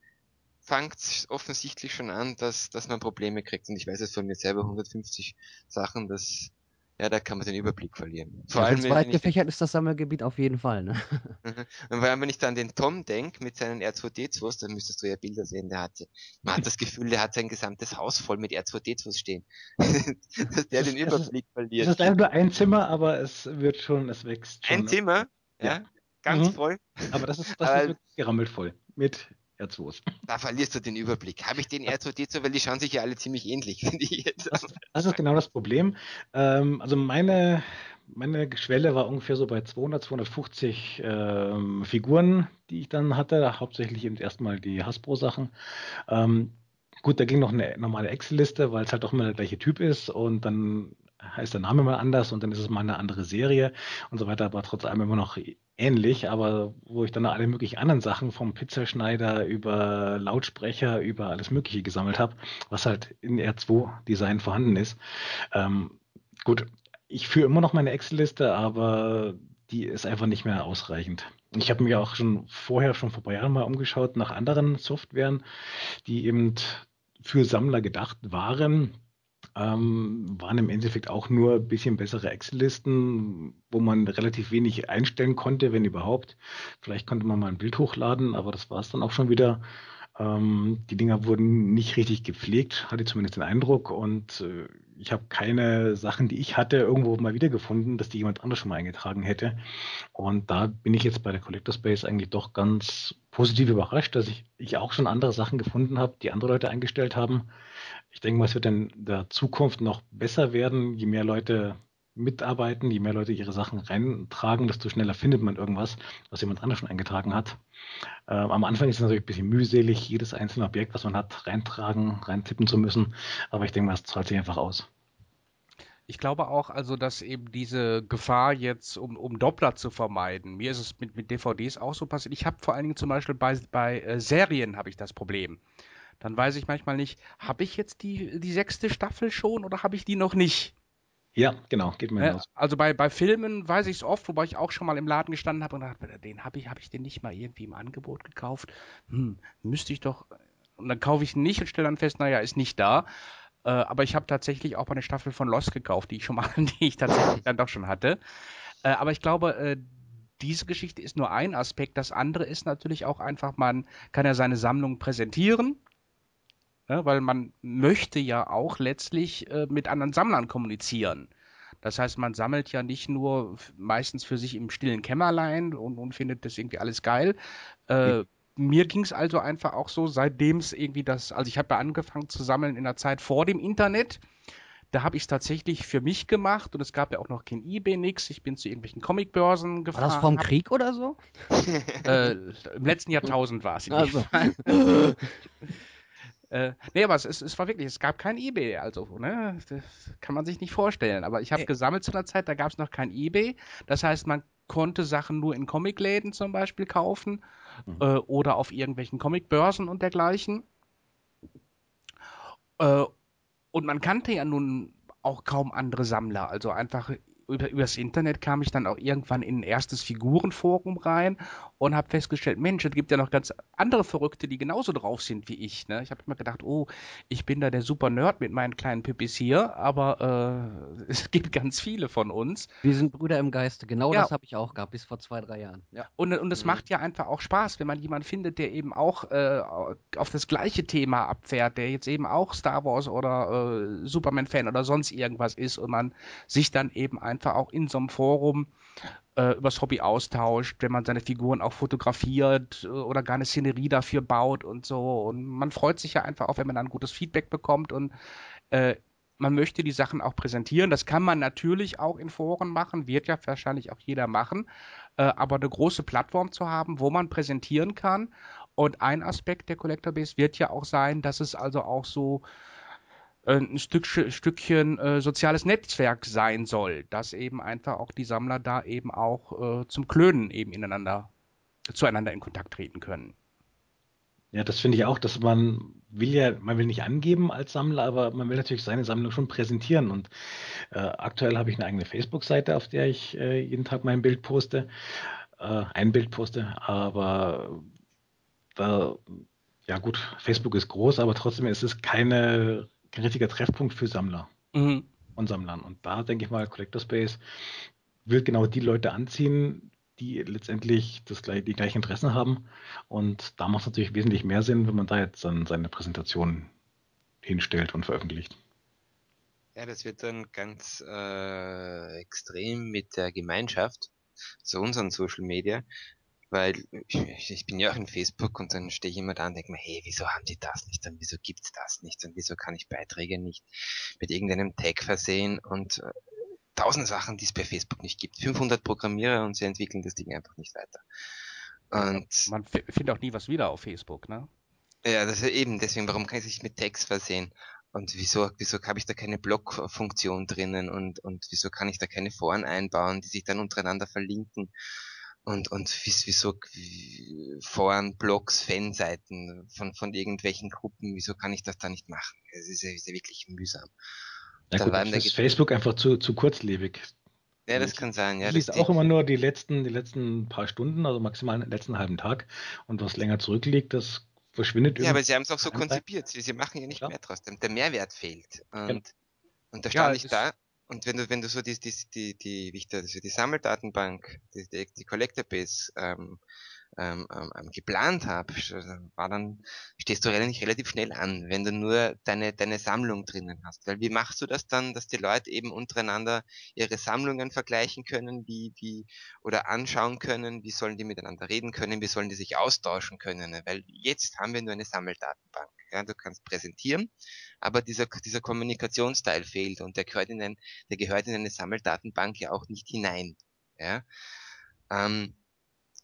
fängt es offensichtlich schon an, dass, dass man Probleme kriegt. Und ich weiß es von mir selber, 150 Sachen, das ja, da kann man den Überblick verlieren. Vor ja, allem, wenn weit gefächert ist das Sammelgebiet auf jeden Fall. Ne? Und vor allem, wenn ich dann den Tom denke mit seinen R2D2s, dann müsstest du ja Bilder sehen, der hat, man hat das Gefühl, der hat sein gesamtes Haus voll mit R2D2s stehen. Dass der den Überblick ist, verliert. Es ist leider nur ein Zimmer, aber es wird schon, es wächst schon. Ein Zimmer? Ja. ja. Ganz mhm. voll. Aber das ist, das ist wirklich gerammelt voll. Mit R2s. Da verlierst du den Überblick. Habe ich den R2D2, weil die schauen sich ja alle ziemlich ähnlich, finde ich jetzt. Das, das, ist genau das Problem. Ähm, also meine, meine Schwelle war ungefähr so bei 200, 250 ähm, Figuren, die ich dann hatte. Hauptsächlich eben erstmal die Hasbro-Sachen. Ähm, gut, da ging noch eine normale Excel-Liste, weil es halt doch immer der gleiche Typ ist und dann heißt der Name mal anders und dann ist es mal eine andere Serie und so weiter, aber trotz allem immer noch ähnlich, aber wo ich dann alle möglichen anderen Sachen vom Pizzaschneider über Lautsprecher über alles Mögliche gesammelt habe, was halt in R2-Design vorhanden ist. Ähm, gut, ich führe immer noch meine Excel-Liste, aber die ist einfach nicht mehr ausreichend. Ich habe mir auch schon vorher, schon vor ein paar Jahren mal umgeschaut nach anderen Softwaren, die eben für Sammler gedacht waren ähm, waren im Endeffekt auch nur ein bisschen bessere Excel-Listen, wo man relativ wenig einstellen konnte, wenn überhaupt. Vielleicht konnte man mal ein Bild hochladen, aber das war es dann auch schon wieder. Ähm, die Dinger wurden nicht richtig gepflegt, hatte ich zumindest den Eindruck. Und äh, ich habe keine Sachen, die ich hatte, irgendwo mal wiedergefunden, dass die jemand anders schon mal eingetragen hätte. Und da bin ich jetzt bei der Collector Space eigentlich doch ganz positiv überrascht, dass ich, ich auch schon andere Sachen gefunden habe, die andere Leute eingestellt haben ich denke mal, es wird in der Zukunft noch besser werden, je mehr Leute mitarbeiten, je mehr Leute ihre Sachen reintragen, desto schneller findet man irgendwas, was jemand anderes schon eingetragen hat. Ähm, am Anfang ist es natürlich ein bisschen mühselig, jedes einzelne Objekt, was man hat, reintragen, reintippen zu müssen. Aber ich denke mal, es zahlt sich einfach aus. Ich glaube auch, also, dass eben diese Gefahr jetzt, um, um Doppler zu vermeiden, mir ist es mit, mit DVDs auch so passiert. Ich habe vor allen Dingen zum Beispiel bei, bei äh, Serien habe ich das Problem dann weiß ich manchmal nicht, habe ich jetzt die, die sechste Staffel schon oder habe ich die noch nicht? Ja, genau, geht mir äh, Also bei, bei Filmen weiß ich es oft, wobei ich auch schon mal im Laden gestanden habe und dachte, den habe ich, habe ich den nicht mal irgendwie im Angebot gekauft? Hm, müsste ich doch. Und dann kaufe ich ihn nicht und stelle dann fest, naja, ist nicht da. Äh, aber ich habe tatsächlich auch mal eine Staffel von Lost gekauft, die ich schon mal, die ich tatsächlich dann doch schon hatte. Äh, aber ich glaube, äh, diese Geschichte ist nur ein Aspekt. Das andere ist natürlich auch einfach, man kann ja seine Sammlung präsentieren ne? weil man möchte ja auch letztlich äh, mit anderen Sammlern kommunizieren. Das heißt, man sammelt ja nicht nur meistens für sich im stillen Kämmerlein und, und findet das irgendwie alles geil. Äh, mhm. Mir ging es also einfach auch so, seitdem es irgendwie das, also ich habe ja angefangen zu sammeln in der Zeit vor dem Internet. Da habe ich es tatsächlich für mich gemacht und es gab ja auch noch kein Ebay, nix. Ich bin zu irgendwelchen Comicbörsen gefahren. War das vom Krieg oder so? Äh, Im letzten Jahrtausend war es. Also. Äh, nee, aber es, es, es, war wirklich, es gab kein Ebay, also, ne? Das kann man sich nicht vorstellen. Aber ich habe äh. gesammelt zu einer Zeit, da gab es noch kein Ebay. Das heißt, man konnte Sachen nur in Comicläden zum Beispiel kaufen mhm. äh, oder auf irgendwelchen Comicbörsen und dergleichen. Äh, Und man kannte ja nun auch kaum andere Sammler. Also einfach über, übers Internet kam ich dann auch irgendwann in ein erstes Figurenforum rein und habe festgestellt, Mensch, es gibt ja noch ganz andere Verrückte, die genauso drauf sind wie ich. Ne? Ich habe immer gedacht, oh, ich bin da der super Nerd mit meinen kleinen Pippis hier, aber äh, es gibt ganz viele von uns. Wir sind Brüder im Geiste. Genau ja. das habe ich auch gehabt, bis vor zwei, drei Jahren. Ja. Und, und es mhm. macht ja einfach auch Spaß, wenn man jemanden findet, der eben auch äh, auf das gleiche Thema abfährt, der jetzt eben auch Star Wars oder äh, Superman-Fan oder sonst irgendwas ist und man sich dann eben einfach auch in so einem Forum äh, übers Hobby austauscht, wenn man seine Figuren auch fotografiert äh, oder gar eine Szenerie dafür baut und so. Und man freut sich ja einfach auch, wenn man dann gutes Feedback bekommt und äh, man möchte die Sachen auch präsentieren. Das kann man natürlich auch in Foren machen, wird ja wahrscheinlich auch jeder machen. Äh, aber eine große Plattform zu haben, wo man präsentieren kann. Und ein Aspekt der Collector Base wird ja auch sein, dass es also auch so ein Stück, Stückchen äh, soziales Netzwerk sein soll, dass eben einfach auch die Sammler da eben auch äh, zum Klönen eben ineinander, zueinander in Kontakt treten können. Ja, das finde ich auch, dass man will ja, man will nicht angeben als Sammler, aber man will natürlich seine Sammlung schon präsentieren. Und äh, aktuell habe ich eine eigene Facebook-Seite, auf der ich äh, jeden Tag mein Bild poste, äh, ein Bild poste, aber da, ja gut, Facebook ist groß, aber trotzdem ist es keine ein richtiger Treffpunkt für Sammler mhm. und Sammlern. Und da denke ich mal, Collector Space will genau die Leute anziehen, die letztendlich das, die gleichen Interessen haben. Und da macht es natürlich wesentlich mehr Sinn, wenn man da jetzt dann seine Präsentation hinstellt und veröffentlicht. Ja, das wird dann ganz äh, extrem mit der Gemeinschaft zu unseren Social Media, weil ich, ich bin ja auch in Facebook und dann stehe ich immer da und denke mir, hey, wieso haben die das nicht und wieso gibt's das nicht und wieso kann ich Beiträge nicht mit irgendeinem Tag versehen und äh, tausend Sachen, die es bei Facebook nicht gibt. 500 Programmierer und sie entwickeln das Ding einfach nicht weiter. Und man findet auch nie was wieder auf Facebook, ne? Ja, das ist eben, deswegen, warum kann ich sich mit Tags versehen? Und wieso, wieso habe ich da keine Blog-Funktion drinnen und, und wieso kann ich da keine Foren einbauen, die sich dann untereinander verlinken? Und, und wieso Foren, Blogs, Fanseiten von, von irgendwelchen Gruppen, wieso kann ich das da nicht machen? Es ist ja, ist ja wirklich mühsam. Ja, gut, dann ist Facebook einfach zu, zu kurzlebig. Ja, das kann sein, ja. Du liest auch immer nur die letzten, die letzten paar Stunden, also maximal den letzten halben Tag. Und was länger zurückliegt, das verschwindet Ja, aber sie haben es auch so konzipiert. Sie, sie machen ja nicht ja. mehr draus. Der, der Mehrwert fehlt. Und, ja. und da stand ja, ich da und wenn du, wenn du so die, die, die, die, wie ich das, die Sammeldatenbank, die, die, die Collector Base ähm, ähm, ähm, geplant habe, war dann, stehst du relativ, relativ schnell an, wenn du nur deine, deine Sammlung drinnen hast. Weil wie machst du das dann, dass die Leute eben untereinander ihre Sammlungen vergleichen können, wie, wie, oder anschauen können, wie sollen die miteinander reden können, wie sollen die sich austauschen können, weil jetzt haben wir nur eine Sammeldatenbank. Ja, du kannst präsentieren, aber dieser, dieser Kommunikationsteil fehlt und der gehört in ein, der gehört in eine Sammeldatenbank ja auch nicht hinein. Ja. Ähm,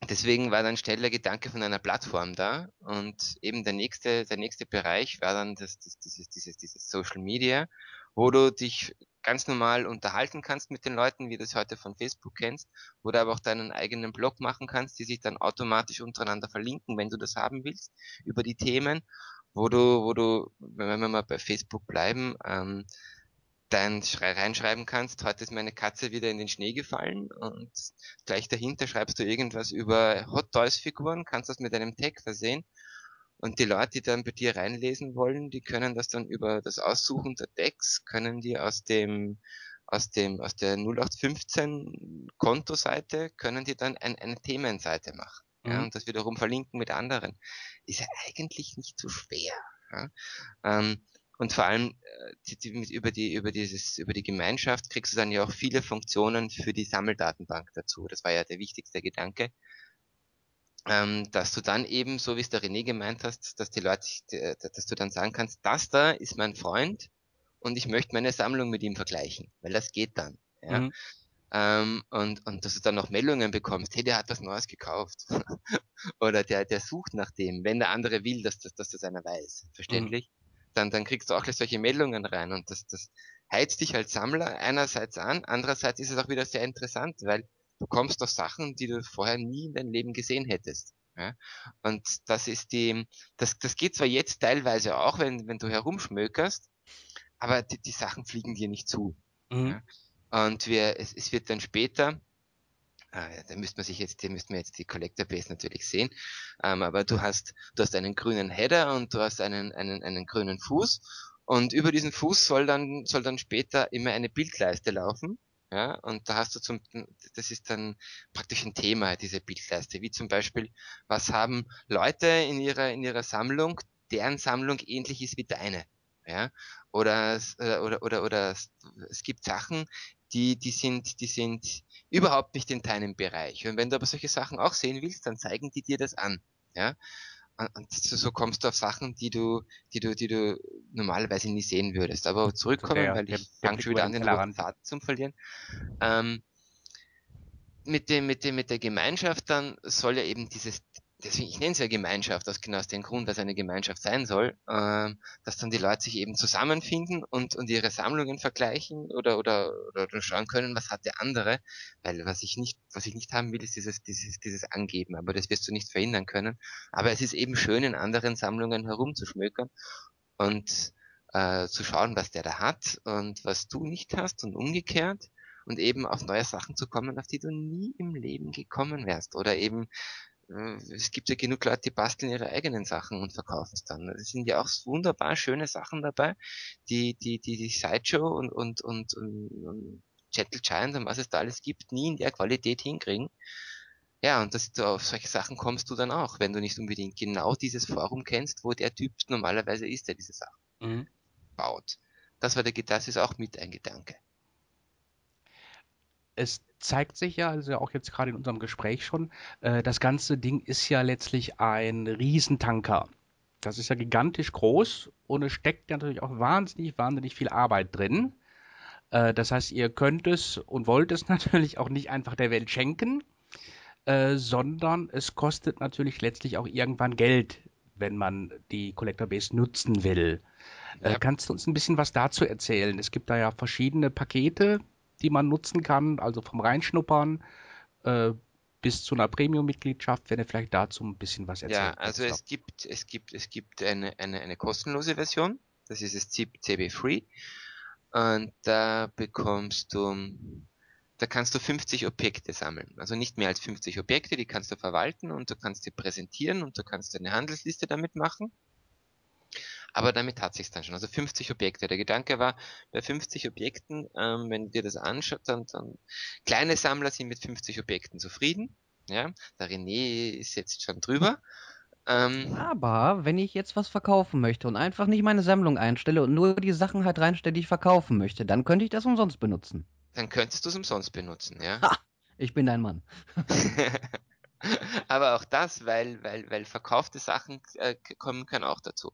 deswegen war dann schnell der Gedanke von einer Plattform da und eben der nächste, der nächste Bereich war dann das, das, dieses, dieses, dieses Social Media, wo du dich ganz normal unterhalten kannst mit den Leuten, wie du es heute von Facebook kennst, wo du aber auch deinen eigenen Blog machen kannst, die sich dann automatisch untereinander verlinken, wenn du das haben willst, über die Themen wo du, wo du, wenn wir mal bei Facebook bleiben, ähm, dann reinschreiben kannst, heute ist meine Katze wieder in den Schnee gefallen und gleich dahinter schreibst du irgendwas über Hot Toys Figuren, kannst das mit einem Tag versehen und die Leute, die dann bei dir reinlesen wollen, die können das dann über das Aussuchen der Decks, können die aus dem aus dem aus der 0815 Kontoseite können die dann ein, eine Themenseite machen ja, mhm. und das wiederum verlinken mit anderen, ist ja eigentlich nicht so schwer. Ja? Ähm, und vor allem äh, über die über dieses über die Gemeinschaft kriegst du dann ja auch viele Funktionen für die Sammeldatenbank dazu. Das war ja der wichtigste Gedanke, ähm, dass du dann eben, so wie es der René gemeint hast, dass die Leute, dass du dann sagen kannst, das da ist mein Freund und ich möchte meine Sammlung mit ihm vergleichen, weil das geht dann. Ja? Mhm. Ähm, und, und dass du dann noch Meldungen bekommst, hey, der hat was Neues gekauft. Oder der, der sucht nach dem, wenn der andere will, dass, dass, dass das einer weiß. Verständlich? Mhm. Dann, dann kriegst du auch gleich solche Meldungen rein und das, das heizt dich als Sammler einerseits an, andererseits ist es auch wieder sehr interessant, weil du kommst auf Sachen, die du vorher nie in deinem Leben gesehen hättest. Ja? Und das ist die, das, das geht zwar jetzt teilweise auch, wenn, wenn du herumschmökerst, aber die, die Sachen fliegen dir nicht zu. Mhm. Ja? Und wir, es, es wird dann später, äh, da müsste man sich jetzt, hier müssten wir jetzt die Collector Base natürlich sehen, ähm, aber du hast, du hast einen grünen Header und du hast einen, einen, einen grünen Fuß und über diesen Fuß soll dann, soll dann später immer eine Bildleiste laufen. Ja, und da hast du zum, das ist dann praktisch ein Thema, diese Bildleiste, wie zum Beispiel, was haben Leute in ihrer, in ihrer Sammlung, deren Sammlung ähnlich ist wie deine. Ja, oder, äh, oder, oder, oder es gibt Sachen, die, die sind, die sind überhaupt nicht in deinem Bereich. Und wenn du aber solche Sachen auch sehen willst, dann zeigen die dir das an. Ja, und so kommst du auf Sachen, die du, die du, die du normalerweise nie sehen würdest. Aber zurückkommen, der, weil ich fange schon wieder an, den roten Faden zu verlieren. Ähm, mit dem, mit dem, mit der Gemeinschaft dann soll ja eben dieses, deswegen, ich nenne es ja Gemeinschaft, aus genau aus dem Grund, dass eine Gemeinschaft sein soll, ähm, dass dann die Leute sich eben zusammenfinden und, und ihre Sammlungen vergleichen oder, oder, oder schauen können, was hat der andere, weil was ich nicht, was ich nicht haben will, ist dieses, dieses, dieses Angeben, aber das wirst du nicht verhindern können. Aber es ist eben schön, in anderen Sammlungen herumzuschmökern und äh, zu schauen, was der da hat und was du nicht hast und umgekehrt. Und eben auf neue Sachen zu kommen, auf die du nie im Leben gekommen wärst. Oder eben es gibt ja genug Leute, die basteln ihre eigenen Sachen und verkaufen es dann. Es sind ja auch wunderbar schöne Sachen dabei, die die die, die Sideshow und und und, und, und Gentle Giant und was es da alles gibt, nie in der Qualität hinkriegen. Ja, und das, auf solche Sachen kommst du dann auch, wenn du nicht unbedingt genau dieses Forum kennst, wo der Typ normalerweise ist, der diese Sachen mhm. baut. Das war der, das ist auch mit ein Gedanke. Es zeigt sich ja, also auch jetzt gerade in unserem Gespräch schon, äh, das ganze Ding ist ja letztlich ein Riesentanker. Das ist ja gigantisch groß und es steckt natürlich auch wahnsinnig, wahnsinnig viel Arbeit drin. Äh, das heißt, ihr könnt es und wollt es natürlich auch nicht einfach der Welt schenken, äh, sondern es kostet natürlich letztlich auch irgendwann Geld, wenn man die Collector Base nutzen will. Äh, ja. kannst du uns ein bisschen was dazu erzählen? Es gibt da ja verschiedene Pakete, die man nutzen kann, also vom Reinschnuppern äh, bis zu einer Premium-Mitgliedschaft, wenn ihr vielleicht dazu ein bisschen was erzählt. Ja, also es gibt, es gibt, es gibt eine, eine, eine kostenlose Version, das ist das CB Free. Und da bekommst du, da kannst du 50 Objekte sammeln. Also nicht mehr als 50 Objekte, die kannst du verwalten und du kannst die präsentieren und du kannst eine Handelsliste damit machen. Aber damit hat sich's dann schon. Also 50 Objekte. Der Gedanke war, bei 50 Objekten, ähm, wenn dir das anschaut, dann, dann kleine Sammler sind mit 50 Objekten zufrieden. Ja, der René ist jetzt schon drüber. Ähm, Aber wenn ich jetzt was verkaufen möchte und einfach nicht meine Sammlung einstelle und nur die Sachen halt reinstelle, die ich verkaufen möchte, dann könnte ich das umsonst benutzen. Dann könntest du es umsonst benutzen, ja. Ha, ich bin dein Mann. Aber auch das, weil, weil, weil verkaufte Sachen äh, kommen können auch dazu.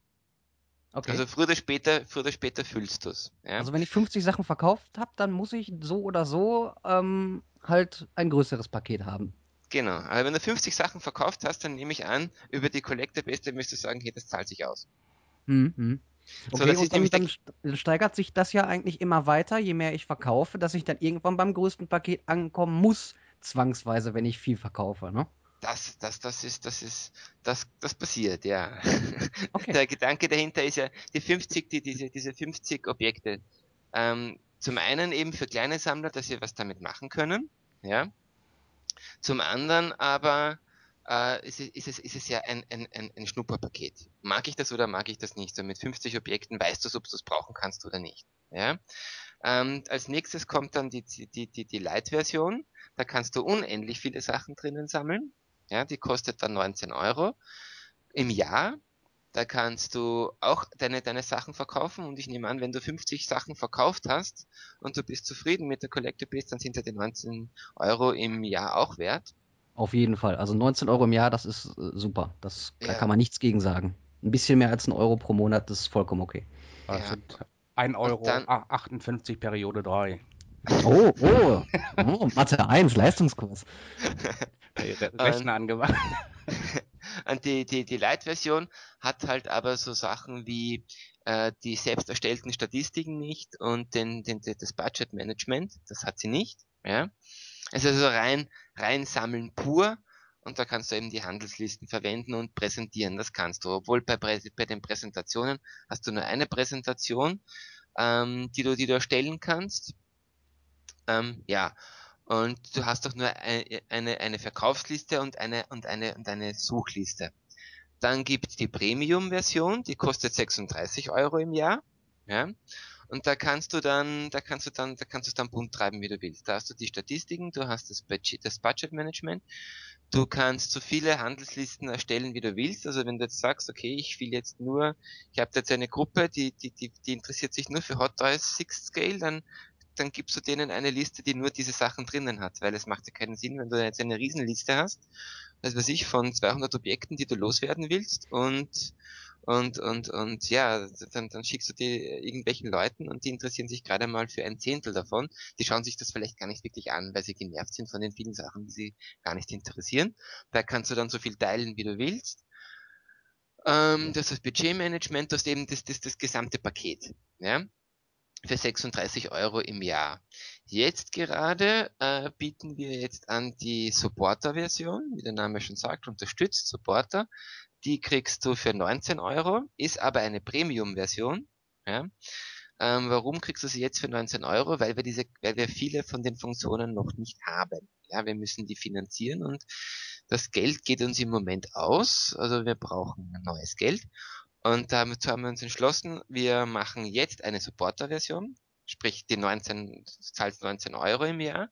Okay. Also früher oder später, früher oder später fühlst du es. Ja? Also wenn ich 50 Sachen verkauft habe, dann muss ich so oder so ähm, halt ein größeres Paket haben. Genau, aber wenn du 50 Sachen verkauft hast, dann nehme ich an, über die Collector Base müsstest du sagen, hey, das zahlt sich aus. Mhm. Okay, so, und dann, dann, steigert sich das ja eigentlich immer weiter, je mehr ich verkaufe, dass ich dann irgendwann beim größten Paket ankommen muss, zwangsweise, wenn ich viel verkaufe, ne? Das, das, das ist, das ist, das, das passiert, ja. Okay. Der Gedanke dahinter ist ja, die 50, die, diese, diese 50 Objekte, ähm, zum einen eben für kleine Sammler, dass sie was damit machen können, ja. Zum anderen aber, äh, ist, es, ist, es, ist es ja ein, ein, ein, ein Schnupperpaket. Mag ich das oder mag ich das nicht? So mit 50 Objekten weißt du, ob du es brauchen kannst oder nicht, ja. Ähm, als nächstes kommt dann die, die, die, die Light-Version. Da kannst du unendlich viele Sachen drinnen sammeln. Ja, die kostet dann 19 Euro im Jahr. Da kannst du auch deine, deine Sachen verkaufen und ich nehme an, wenn du 50 Sachen verkauft hast und du bist zufrieden mit der Collector Base, dann sind ja die 19 Euro im Jahr auch wert. Auf jeden Fall. Also 19 Euro im Jahr, das ist äh, super. Das, ja. Da kann man nichts gegen sagen. Ein bisschen mehr als ein Euro pro Monat, das ist vollkommen okay. Also ja. 1 Euro dann, 58 Periode 3. Oh, oh, oh Mathe 1, Leistungskurs. Rechner angemacht. Und die, die, die Light-Version hat halt aber so Sachen wie äh, die selbst erstellten Statistiken nicht und den, den, das Budget-Management, das hat sie nicht. Ja? Es ist also rein, rein sammeln pur und da kannst du eben die Handelslisten verwenden und präsentieren. Das kannst du. Obwohl bei, bei den Präsentationen hast du nur eine Präsentation ähm, die du, die du erstellen kannst. Ähm, ja, und du hast doch nur eine, eine Verkaufsliste und eine, und eine, und eine Suchliste. Dann gibt's die Premium-Version, die kostet 36 Euro im Jahr. Ja. Und da kannst du dann, da kannst du dann, da kannst du dann bunt treiben, wie du willst. Da hast du die Statistiken, du hast das Budget, das Budget Management. Du kannst so viele Handelslisten erstellen, wie du willst. Also wenn du jetzt sagst, okay, ich will jetzt nur, ich habe jetzt eine Gruppe, die, die, die, die interessiert sich nur für Hot Toys Sixth Scale, dann dann gibst du denen eine Liste, die nur diese Sachen drinnen hat, weil es macht ja keinen Sinn, wenn du jetzt eine Riesenliste hast, was weiß ich, von 200 Objekten, die du loswerden willst und und und und ja, dann, dann schickst du die irgendwelchen Leuten und die interessieren sich gerade mal für ein Zehntel davon. Die schauen sich das vielleicht gar nicht wirklich an, weil sie genervt sind von den vielen Sachen, die sie gar nicht interessieren. Da kannst du dann so viel teilen, wie du willst. Ähm, das ist das Budgetmanagement, das ist eben das, das, das gesamte Paket. Ja? Für 36 Euro im Jahr. Jetzt gerade äh, bieten wir jetzt an die Supporter-Version, wie der Name schon sagt, unterstützt Supporter. Die kriegst du für 19 Euro, ist aber eine Premium-Version. Ja. Ähm, warum kriegst du sie jetzt für 19 Euro? Weil wir diese, weil wir viele von den Funktionen noch nicht haben. Ja, wir müssen die finanzieren und das Geld geht uns im Moment aus. Also wir brauchen neues Geld. Und dazu haben wir uns entschlossen, wir machen jetzt eine Supporter-Version, sprich die 19, zahlst 19 Euro im Jahr,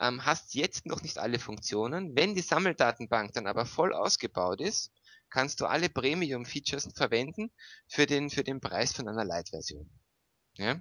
ähm, hast jetzt noch nicht alle Funktionen. Wenn die Sammeldatenbank dann aber voll ausgebaut ist, kannst du alle Premium-Features verwenden für den, für den Preis von einer Light-Version. Ja?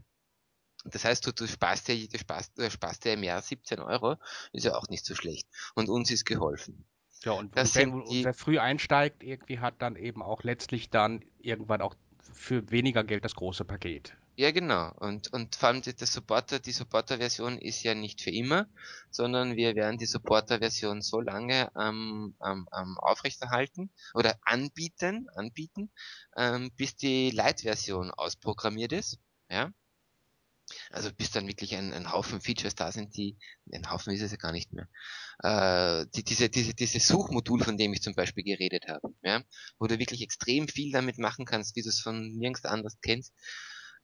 Das heißt, du, du, sparst ja, du, sparst, du sparst ja im Jahr 17 Euro, ist ja auch nicht so schlecht. Und uns ist geholfen. Ja, und, das wenn, und wer früh einsteigt, irgendwie hat dann eben auch letztlich dann irgendwann auch für weniger Geld das große Paket. Ja, genau. Und, und vor allem die, der Supporter, die Supporter-Version ist ja nicht für immer, sondern wir werden die Supporter-Version so lange ähm, ähm, aufrechterhalten oder anbieten, anbieten, ähm, bis die Light-Version ausprogrammiert ist. Ja. Also bis dann wirklich ein, ein Haufen Features da sind, die, ein Haufen ist es ja gar nicht mehr, äh, die, diese, diese, diese Suchmodul, von dem ich zum Beispiel geredet habe, ja, wo du wirklich extrem viel damit machen kannst, wie du es von nirgends anders kennst,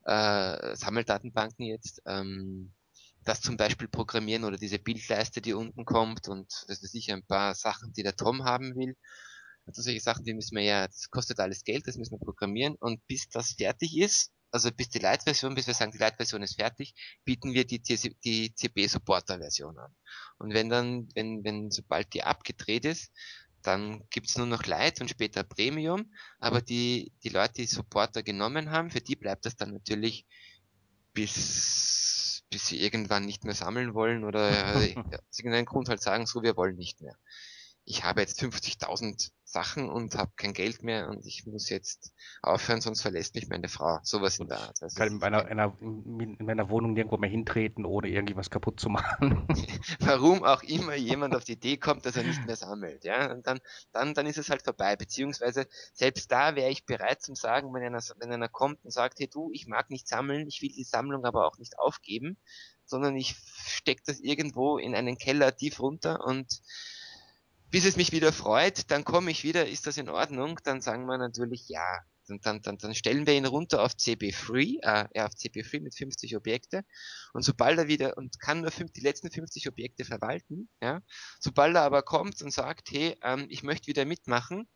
äh, Sammeldatenbanken jetzt, ähm, das zum Beispiel programmieren oder diese Bildleiste, die unten kommt und das ist sicher ein paar Sachen, die der Tom haben will. Also solche Sachen, die müssen wir ja, das kostet alles Geld, das müssen wir programmieren und bis das fertig ist, also bis die Light-Version, bis wir sagen, die Light-Version ist fertig, bieten wir die, die CB-Supporter-Version an. Und wenn dann, wenn, wenn sobald die abgedreht ist, dann gibt's nur noch Light und später Premium, aber die, die Leute, die Supporter genommen haben, für die bleibt das dann natürlich bis, bis sie irgendwann nicht mehr sammeln wollen oder aus irgendeinem Grund halt sagen, so, wir wollen nicht mehr. Ich habe jetzt 50.000 Sachen und habe kein Geld mehr und ich muss jetzt aufhören, sonst verlässt mich meine Frau. Sowas in der Art. Also kann in meiner, einer, in meiner Wohnung nirgendwo mehr hintreten, ohne irgendwas kaputt zu machen. Warum auch immer jemand auf die Idee kommt, dass er nicht mehr sammelt, ja, und dann, dann, dann ist es halt vorbei. Beziehungsweise selbst da wäre ich bereit zum sagen, wenn einer, wenn einer kommt und sagt, hey du, ich mag nicht sammeln, ich will die Sammlung aber auch nicht aufgeben, sondern ich stecke das irgendwo in einen Keller tief runter und bis es mich wieder freut, dann komme ich wieder, ist das in Ordnung? Dann sagen wir natürlich ja. Und dann, dann, dann stellen wir ihn runter auf CB Free, äh, ja, auf CB Free mit 50 Objekte. Und sobald er wieder, und kann nur fünf, die letzten 50 Objekte verwalten, ja. Sobald er aber kommt und sagt, hey, ähm, ich möchte wieder mitmachen,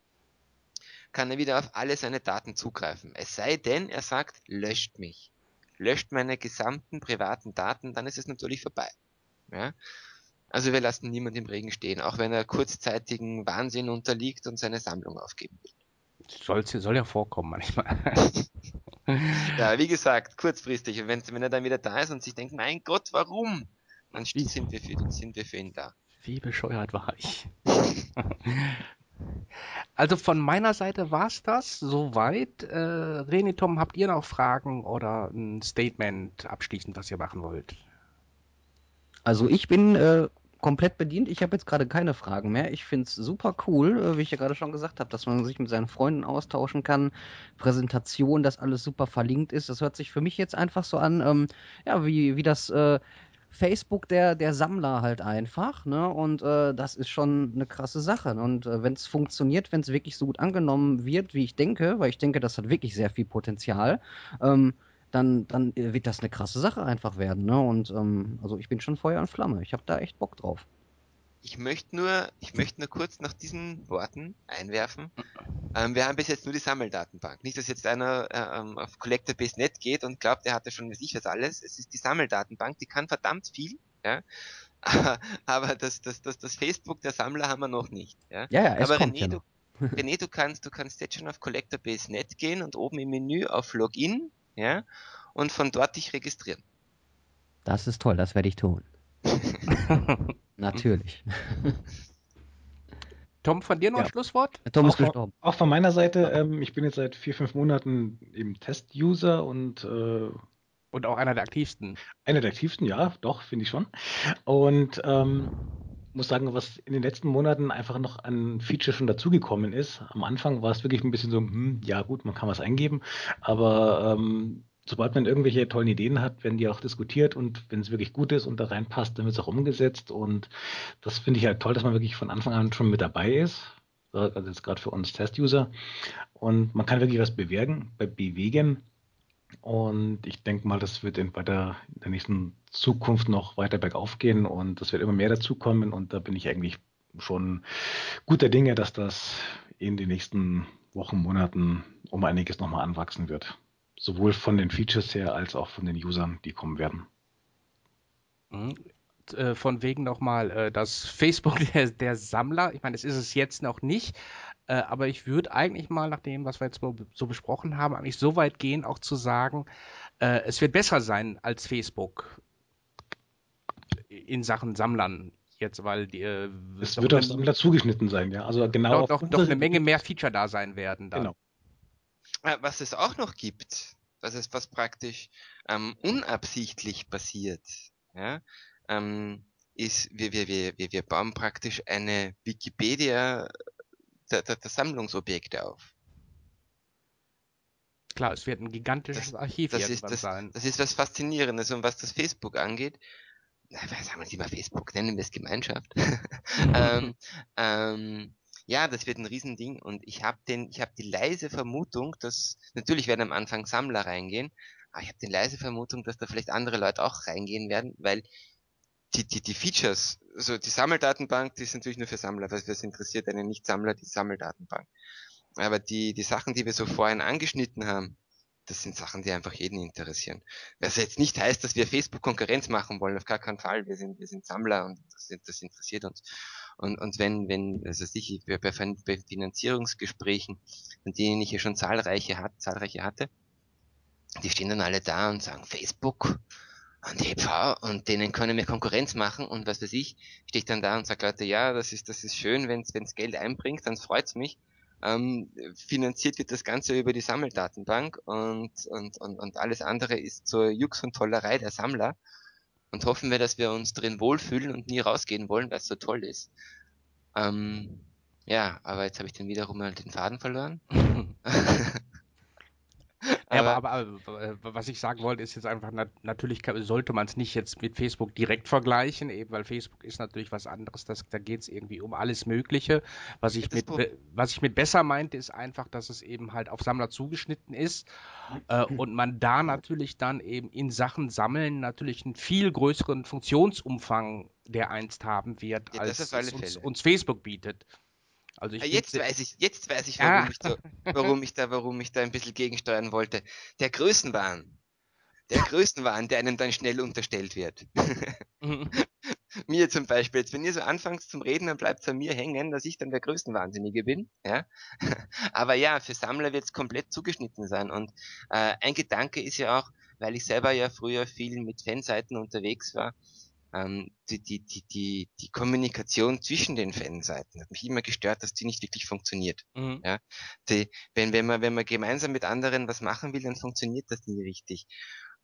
kann er wieder auf alle seine Daten zugreifen. Es sei denn, er sagt, löscht mich. Löscht meine gesamten privaten Daten, dann ist es natürlich vorbei. Ja. Also wir lassen niemand im Regen stehen, auch wenn er kurzzeitigen Wahnsinn unterliegt und seine Sammlung aufgeben will. Soll, soll ja vorkommen manchmal. ja, wie gesagt, kurzfristig. Und wenn, wenn er dann wieder da ist und sich denkt, mein Gott, warum? Dann sind wir, für, sind wir für ihn da. Wie bescheuert war ich? also von meiner Seite war es das soweit. Äh, René, Tom, habt ihr noch Fragen oder ein Statement abschließend, was ihr machen wollt? Also ich bin äh, komplett bedient. Ich habe jetzt gerade keine Fragen mehr. Ich finde es super cool, äh, wie ich ja gerade schon gesagt habe, dass man sich mit seinen Freunden austauschen kann. Präsentation, dass alles super verlinkt ist. Das hört sich für mich jetzt einfach so an, ähm, ja, wie, wie das äh, Facebook der, der Sammler halt einfach. Ne? Und äh, das ist schon eine krasse Sache. Und äh, wenn es funktioniert, wenn es wirklich so gut angenommen wird, wie ich denke, weil ich denke, das hat wirklich sehr viel Potenzial, ähm, dann, dann wird das eine krasse Sache einfach werden. Ne? Und ähm, also ich bin schon Feuer und Flamme. Ich habe da echt Bock drauf. Ich möchte nur, ich möchte nur kurz nach diesen Worten einwerfen. Ähm, wir haben bis jetzt nur die Sammeldatenbank. Nicht, dass jetzt einer äh, ähm, auf Collector.net geht und glaubt, er hatte schon weiß alles. Es ist die Sammeldatenbank, die kann verdammt viel, ja. Aber das, das, das, das Facebook der Sammler haben wir noch nicht. Ja, ja, ja es Aber kommt René, ja du. René, du kannst, du kannst jetzt schon auf Collector.net gehen und oben im Menü auf Login, ja, und von dort dich registrieren. Das ist toll, das werde ich tun. Natürlich. Tom, von dir noch Ja. ein Schlusswort? Tom ist auch, von, gestorben. auch von meiner Seite, ähm, ich bin jetzt seit vier, fünf Monaten eben Test-User und äh, Und auch einer der aktivsten. einer der aktivsten, ja, doch, finde ich schon. Und ähm, muss sagen, was in den letzten Monaten einfach noch an Feature schon dazugekommen ist. Am Anfang war es wirklich ein bisschen so, hm, ja gut, man kann was eingeben, aber ähm, sobald man irgendwelche tollen Ideen hat, werden die auch diskutiert und wenn es wirklich gut ist und da reinpasst, dann wird es auch umgesetzt und das finde ich halt toll, dass man wirklich von Anfang an schon mit dabei ist. Also jetzt gerade für uns Test-User. Und man kann wirklich was bewirken, be- bewegen. Und ich denke mal, das wird in, bei der, in der nächsten Zukunft noch weiter bergauf gehen und das wird immer mehr dazukommen. Und da bin ich eigentlich schon guter Dinge, dass das in den nächsten Wochen, Monaten um einiges nochmal anwachsen wird. Sowohl von den Features her als auch von den Usern, die kommen werden. Mhm. Äh, Von wegen nochmal äh, das Facebook der, der Sammler. Ich meine, es ist es jetzt noch nicht, äh, aber ich würde eigentlich mal nach dem, was wir jetzt so- besprochen haben, eigentlich so weit gehen, auch zu sagen, äh, es wird besser sein als Facebook in Sachen Sammlern jetzt, weil die, äh, Es doch wird auf Sammler zugeschnitten sein, ja. Also genau doch, doch, doch eine Menge mehr Feature da sein werden. Dann. Genau. Äh, Was es auch noch gibt, was es was praktisch ähm, unabsichtlich passiert, ja, ähm, ist, wir, wir, wir, wir, wir bauen praktisch eine Wikipedia der, der, der Sammlungsobjekte auf. Klar, es wird ein gigantisches Archiv Das ist, das, sein. das ist was Faszinierendes und was das Facebook angeht. Na, was sagen wir lieber Facebook, nennen wir es Gemeinschaft. ähm, ähm, ja, das wird ein Riesending und ich habe den, ich habe die leise Vermutung, dass natürlich werden am Anfang Sammler reingehen, aber ich habe die leise Vermutung, dass da vielleicht andere Leute auch reingehen werden, weil die, die, die Features, also die Sammeldatenbank, die ist natürlich nur für Sammler, weil das interessiert einen Nicht-Sammler, die Sammeldatenbank. Aber die, die Sachen, die wir so vorhin angeschnitten haben, das sind Sachen, die einfach jeden interessieren. Was jetzt nicht heißt, dass wir Facebook Konkurrenz machen wollen, auf gar keinen Fall. Wir sind, wir sind Sammler und das, das interessiert uns. Und, und wenn, wenn, also sicher, bei, bei Finanzierungsgesprächen, von denen ich ja schon zahlreiche, hat, zahlreiche hatte, die stehen dann alle da und sagen, Facebook und EV und denen können wir Konkurrenz machen und was weiß ich, stehe ich dann da und sage, Leute, ja, das ist, das ist schön, wenn es Geld einbringt, dann freut's mich. Ähm, finanziert wird das Ganze über die Sammeldatenbank und, und, und, und alles andere ist zur Jux und Tollerei der Sammler. Und hoffen wir, dass wir uns drin wohlfühlen und nie rausgehen wollen, weil es so toll ist. Ähm, ja, aber jetzt habe ich dann wiederum mal den Faden verloren. Ja, aber, aber, aber äh, was ich sagen wollte, ist jetzt einfach, nat natürlich sollte man es nicht jetzt mit Facebook direkt vergleichen, eben weil Facebook ist natürlich was anderes, das, da geht es irgendwie um alles Mögliche. Was ich, mit, was ich mit besser meinte, ist einfach, dass es eben halt auf Sammler zugeschnitten ist äh, und man da natürlich dann eben in Sachen Sammeln natürlich einen viel größeren Funktionsumfang der einst haben wird, Ja, als uns, uns Facebook bietet. Also ich Ah, Jetzt weiß ich, jetzt weiß ich, Ah. warum, ich da, warum ich da, warum ich da ein bisschen gegensteuern wollte. Der Größenwahn. Der Größenwahn, der einem dann schnell unterstellt wird. mir zum Beispiel, jetzt wenn ihr so anfangt zum Reden, dann bleibt es an mir hängen, dass ich dann der Größenwahnsinnige bin. Ja? Aber ja, für Sammler wird es komplett zugeschnitten sein. Und äh, ein Gedanke ist ja auch, weil ich selber ja früher viel mit Fanseiten unterwegs war, ähm, die, die, die, die, die Kommunikation zwischen den Fanseiten hat mich immer gestört, dass die nicht wirklich funktioniert. Mhm. Die, wenn, wenn, man, wenn man gemeinsam mit anderen was machen will, dann funktioniert das nie richtig.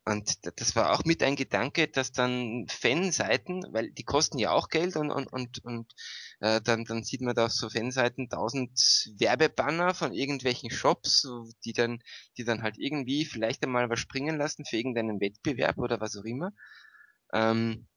Und das war auch mit ein Gedanke, dass dann Fanseiten, weil die kosten ja auch Geld und, und, und, und äh, dann, dann sieht man da auf so Fanseiten tausend Werbebanner von irgendwelchen Shops, die dann, die dann halt irgendwie vielleicht einmal was springen lassen für irgendeinen Wettbewerb oder was auch immer. Ähm,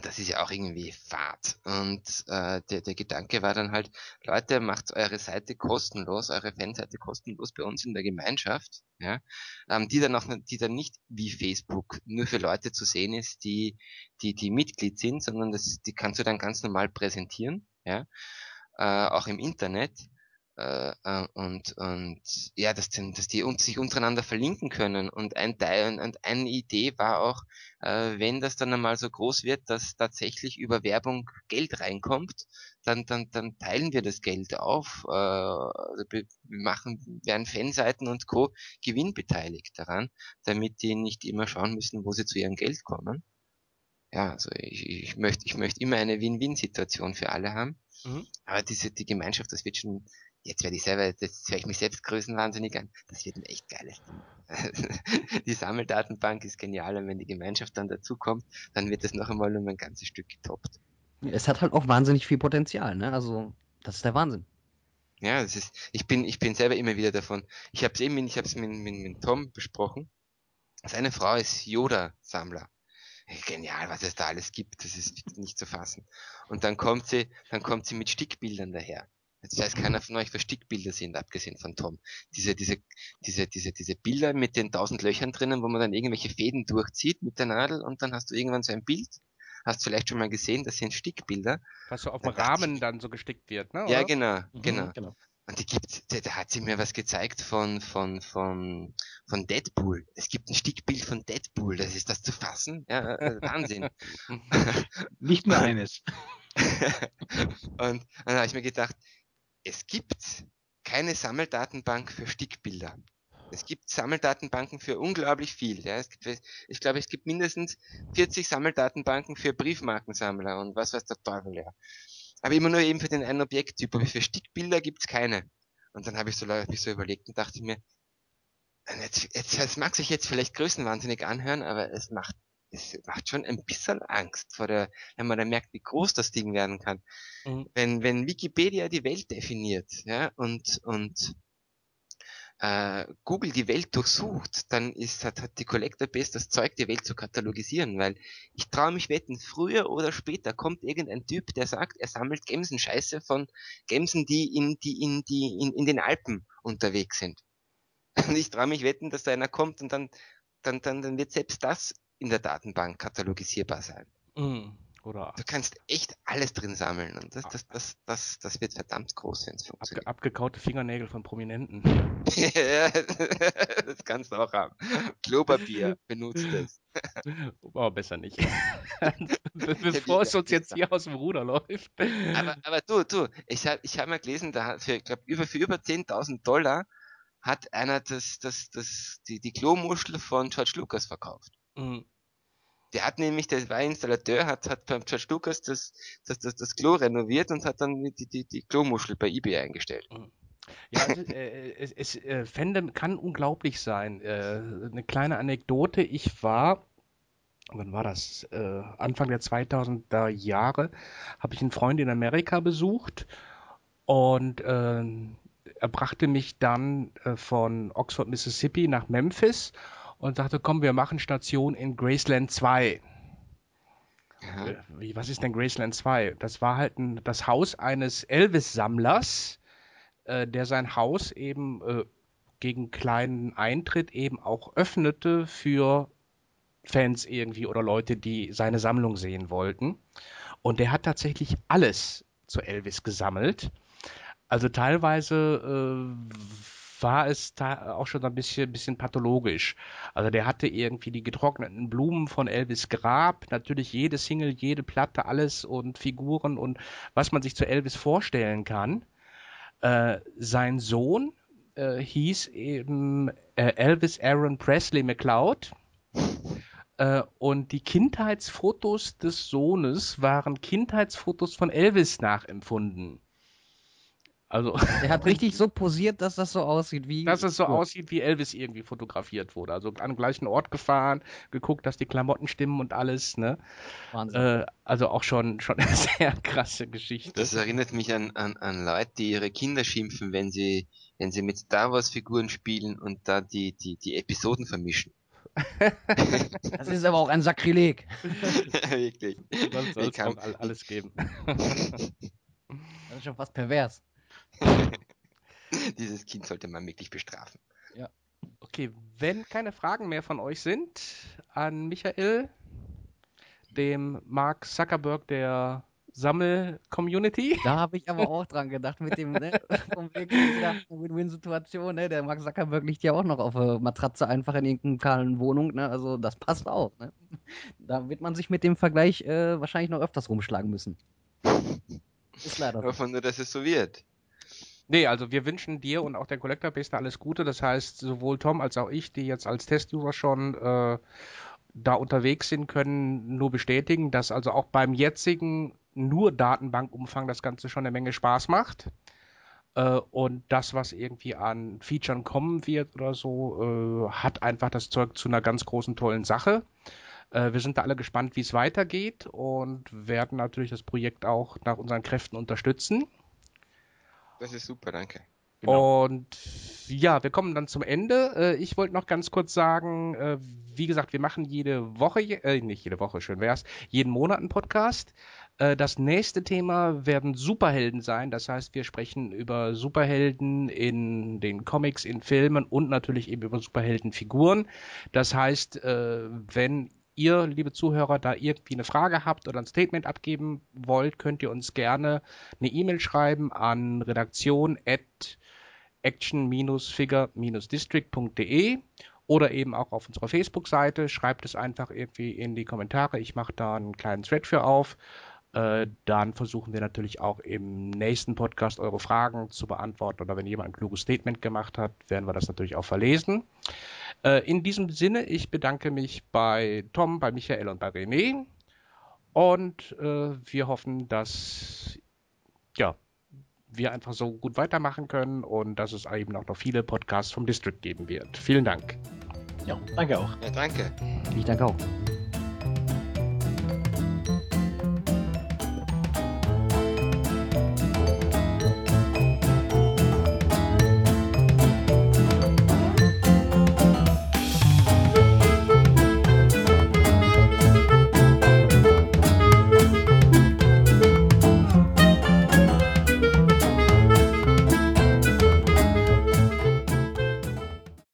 das ist ja auch irgendwie Fahrt. Und äh, der, der Gedanke war dann halt, Leute, macht eure Seite kostenlos, eure Fanseite kostenlos bei uns in der Gemeinschaft, ja, ähm, die dann auch, die dann nicht wie Facebook nur für Leute zu sehen ist, die, die, die Mitglied sind, sondern das, die kannst du dann ganz normal präsentieren, ja, äh, auch im Internet. Äh, äh, und, und ja, dass, dass die sich untereinander verlinken können. Und ein Teil und eine Idee war auch, äh, wenn das dann einmal so groß wird, dass tatsächlich über Werbung Geld reinkommt, dann, dann, dann teilen wir das Geld auf, äh, also wir machen, werden Fanseiten und Co. gewinnbeteiligt daran, damit die nicht immer schauen müssen, wo sie zu ihrem Geld kommen. Ja, also ich, ich möchte, ich möchte immer eine Win-Win-Situation für alle haben. Mhm. Aber diese, die Gemeinschaft, das wird schon, jetzt werde ich selber, jetzt höre ich mich selbst größenwahnsinnig an, das wird ein echt geiles Ding. die Sammeldatenbank ist genial und wenn die Gemeinschaft dann dazukommt, dann wird das noch einmal um ein ganzes Stück getoppt. Es hat halt auch wahnsinnig viel Potenzial, ne? Also, das ist der Wahnsinn. Ja, das ist, ich bin, ich bin selber immer wieder davon. Ich habe es eben, ich habe es mit, mit, mit Tom besprochen. Seine Frau ist Yoda-Sammler. Genial, was es da alles gibt, das ist nicht zu fassen. Und dann kommt sie, dann kommt sie mit Stickbildern daher. Jetzt weiß keiner von euch, was Stickbilder sind, abgesehen von Tom. Diese, diese, diese, diese, diese Bilder mit den tausend Löchern drinnen, wo man dann irgendwelche Fäden durchzieht mit der Nadel und dann hast du irgendwann so ein Bild. Hast du vielleicht schon mal gesehen, das sind Stickbilder. Was so auf dem Rahmen dann so gestickt wird, ne? Oder? Ja, genau, mhm, genau. genau. Und die gibt, da, da hat sie mir was gezeigt von, von, von, von Deadpool. Es gibt ein Stickbild von Deadpool, das ist das zu fassen? Ja, äh, Wahnsinn. Nicht nur eines. und dann habe ich mir gedacht, es gibt keine Sammeldatenbank für Stickbilder. Es gibt Sammeldatenbanken für unglaublich viel. Ja. Es gibt, ich glaube, es gibt mindestens 40 Sammeldatenbanken für Briefmarkensammler und was weiß der Teufel, ja. Aber immer nur eben für den einen Objekttyp. Aber für Stickbilder gibt's keine. Und dann habe ich so, hab ich so überlegt und dachte mir, jetzt, jetzt, es mag sich jetzt vielleicht größenwahnsinnig anhören, aber es macht es macht schon ein bisschen Angst vor der, wenn man dann merkt, wie groß das Ding werden kann. Mhm. Wenn, wenn Wikipedia die Welt definiert, ja, und, und äh, Google die Welt durchsucht, dann ist, hat, hat die Collector Base das Zeug, die Welt zu katalogisieren, weil ich traue mich wetten, früher oder später kommt irgendein Typ, der sagt, er sammelt Gemsenscheiße von Gemsen, die in, die in, die in, in den Alpen unterwegs sind. Und ich traue mich wetten, dass da einer kommt und dann, dann, dann, dann wird selbst das in der Datenbank katalogisierbar sein. Mhm. Oder du kannst echt alles drin sammeln und das, das, das, das, das wird verdammt groß, wenn es funktioniert. Abge abgekaute Fingernägel von Prominenten. das kannst du auch haben. Klopapier, benutzt es. Oh, besser nicht. Bevor es uns jetzt hier aus dem Ruder läuft. Aber, aber du, du, ich habe ich hab mal gelesen, da für, ich glaube, über, für über 10.000 Dollar hat einer das, das, das, die, die Klomuschel von George Lucas verkauft. Mhm. Der hat nämlich, der war Installateur, hat, hat beim George Lucas das, das, das, das Klo renoviert und hat dann die, die, die Klomuschel bei eBay eingestellt. Mhm. Ja, also, äh, es, es äh, Fandom kann unglaublich sein. Äh, eine kleine Anekdote, ich war, wann war das? Äh, Anfang der 2000er Jahre habe ich einen Freund in Amerika besucht und äh, er brachte mich dann äh, von Oxford, Mississippi nach Memphis und sagte, komm, wir machen Station in Graceland 2. Ja. Äh, was ist denn Graceland 2? Das war halt ein, das Haus eines Elvis-Sammlers, äh, der sein Haus eben äh, gegen kleinen Eintritt eben auch öffnete für Fans irgendwie oder Leute, die seine Sammlung sehen wollten. Und der hat tatsächlich alles zu Elvis gesammelt. Also teilweise äh, war es auch schon ein bisschen, bisschen pathologisch. Also der hatte irgendwie die getrockneten Blumen von Elvis Grab, natürlich jede Single, jede Platte, alles und Figuren und was man sich zu Elvis vorstellen kann. Äh, sein Sohn äh, hieß eben äh, Elvis Aaron Presley McLeod. Äh, und die Kindheitsfotos des Sohnes waren Kindheitsfotos von Elvis nachempfunden. Also er hat richtig so posiert, dass das so aussieht wie. Dass es so gut. aussieht, wie Elvis irgendwie fotografiert wurde. Also an den gleichen Ort gefahren, geguckt, dass die Klamotten stimmen und alles, ne? Wahnsinn. Äh, also auch schon, schon eine sehr krasse Geschichte. Das erinnert mich an, an, an Leute, die ihre Kinder schimpfen, wenn sie, wenn sie mit Star Wars Figuren spielen und da die, die, die Episoden vermischen. Das ist aber auch ein Sakrileg. Wirklich. Sonst soll es alles geben. Das ist schon fast pervers. Dieses Kind sollte man wirklich bestrafen. Okay, wenn keine Fragen mehr von euch sind, an Michael, dem Mark Zuckerberg der Sammel-Community. Da habe ich aber auch dran gedacht mit dem, ne, Win-Win-Situation, ne? Der Mark Zuckerberg liegt ja auch noch auf der Matratze einfach in irgendeiner kahlen Wohnung, ne? Also das passt auch, ne? Da wird man sich mit dem Vergleich äh, wahrscheinlich noch öfters rumschlagen müssen. Ist leider so. Hoffen nur, dass es so wird. Nee, also wir wünschen dir und auch der Collector Base alles Gute. Das heißt, sowohl Tom als auch ich, die jetzt als Testuser schon äh, da unterwegs sind, können nur bestätigen, dass also auch beim jetzigen nur Datenbankumfang das Ganze schon eine Menge Spaß macht. Äh, und das, was irgendwie an Features kommen wird oder so, äh, hat einfach das Zeug zu einer ganz großen, tollen Sache. Äh, wir sind da alle gespannt, wie es weitergeht und werden natürlich das Projekt auch nach unseren Kräften unterstützen. Das ist super, danke. Genau. Und ja, wir kommen dann zum Ende. Äh, Ich wollte noch ganz kurz sagen, äh, wie gesagt, wir machen jede Woche, äh, nicht jede Woche, schön wär's, jeden Monat einen Podcast. Äh, Das nächste Thema werden Superhelden sein. Das heißt, wir sprechen über Superhelden in den Comics, in Filmen und natürlich eben über Superheldenfiguren. Das heißt, wenn ihr, liebe Zuhörer, da irgendwie eine Frage habt oder ein Statement abgeben wollt, könnt ihr uns gerne eine E-Mail schreiben an redaktion at action-figure-district.de oder eben auch auf unserer Facebook-Seite. Schreibt es einfach irgendwie in die Kommentare. Ich mache da einen kleinen Thread für auf. Äh, dann versuchen wir natürlich auch im nächsten Podcast eure Fragen zu beantworten oder wenn jemand ein kluges Statement gemacht hat, werden wir das natürlich auch verlesen. Äh, in diesem Sinne, ich bedanke mich bei Tom, bei Michael und bei René und äh, wir hoffen, dass ja, wir einfach so gut weitermachen können und dass es eben auch noch viele Podcasts vom District geben wird. Vielen Dank. Ja, danke auch. Ja, danke. Ich danke auch.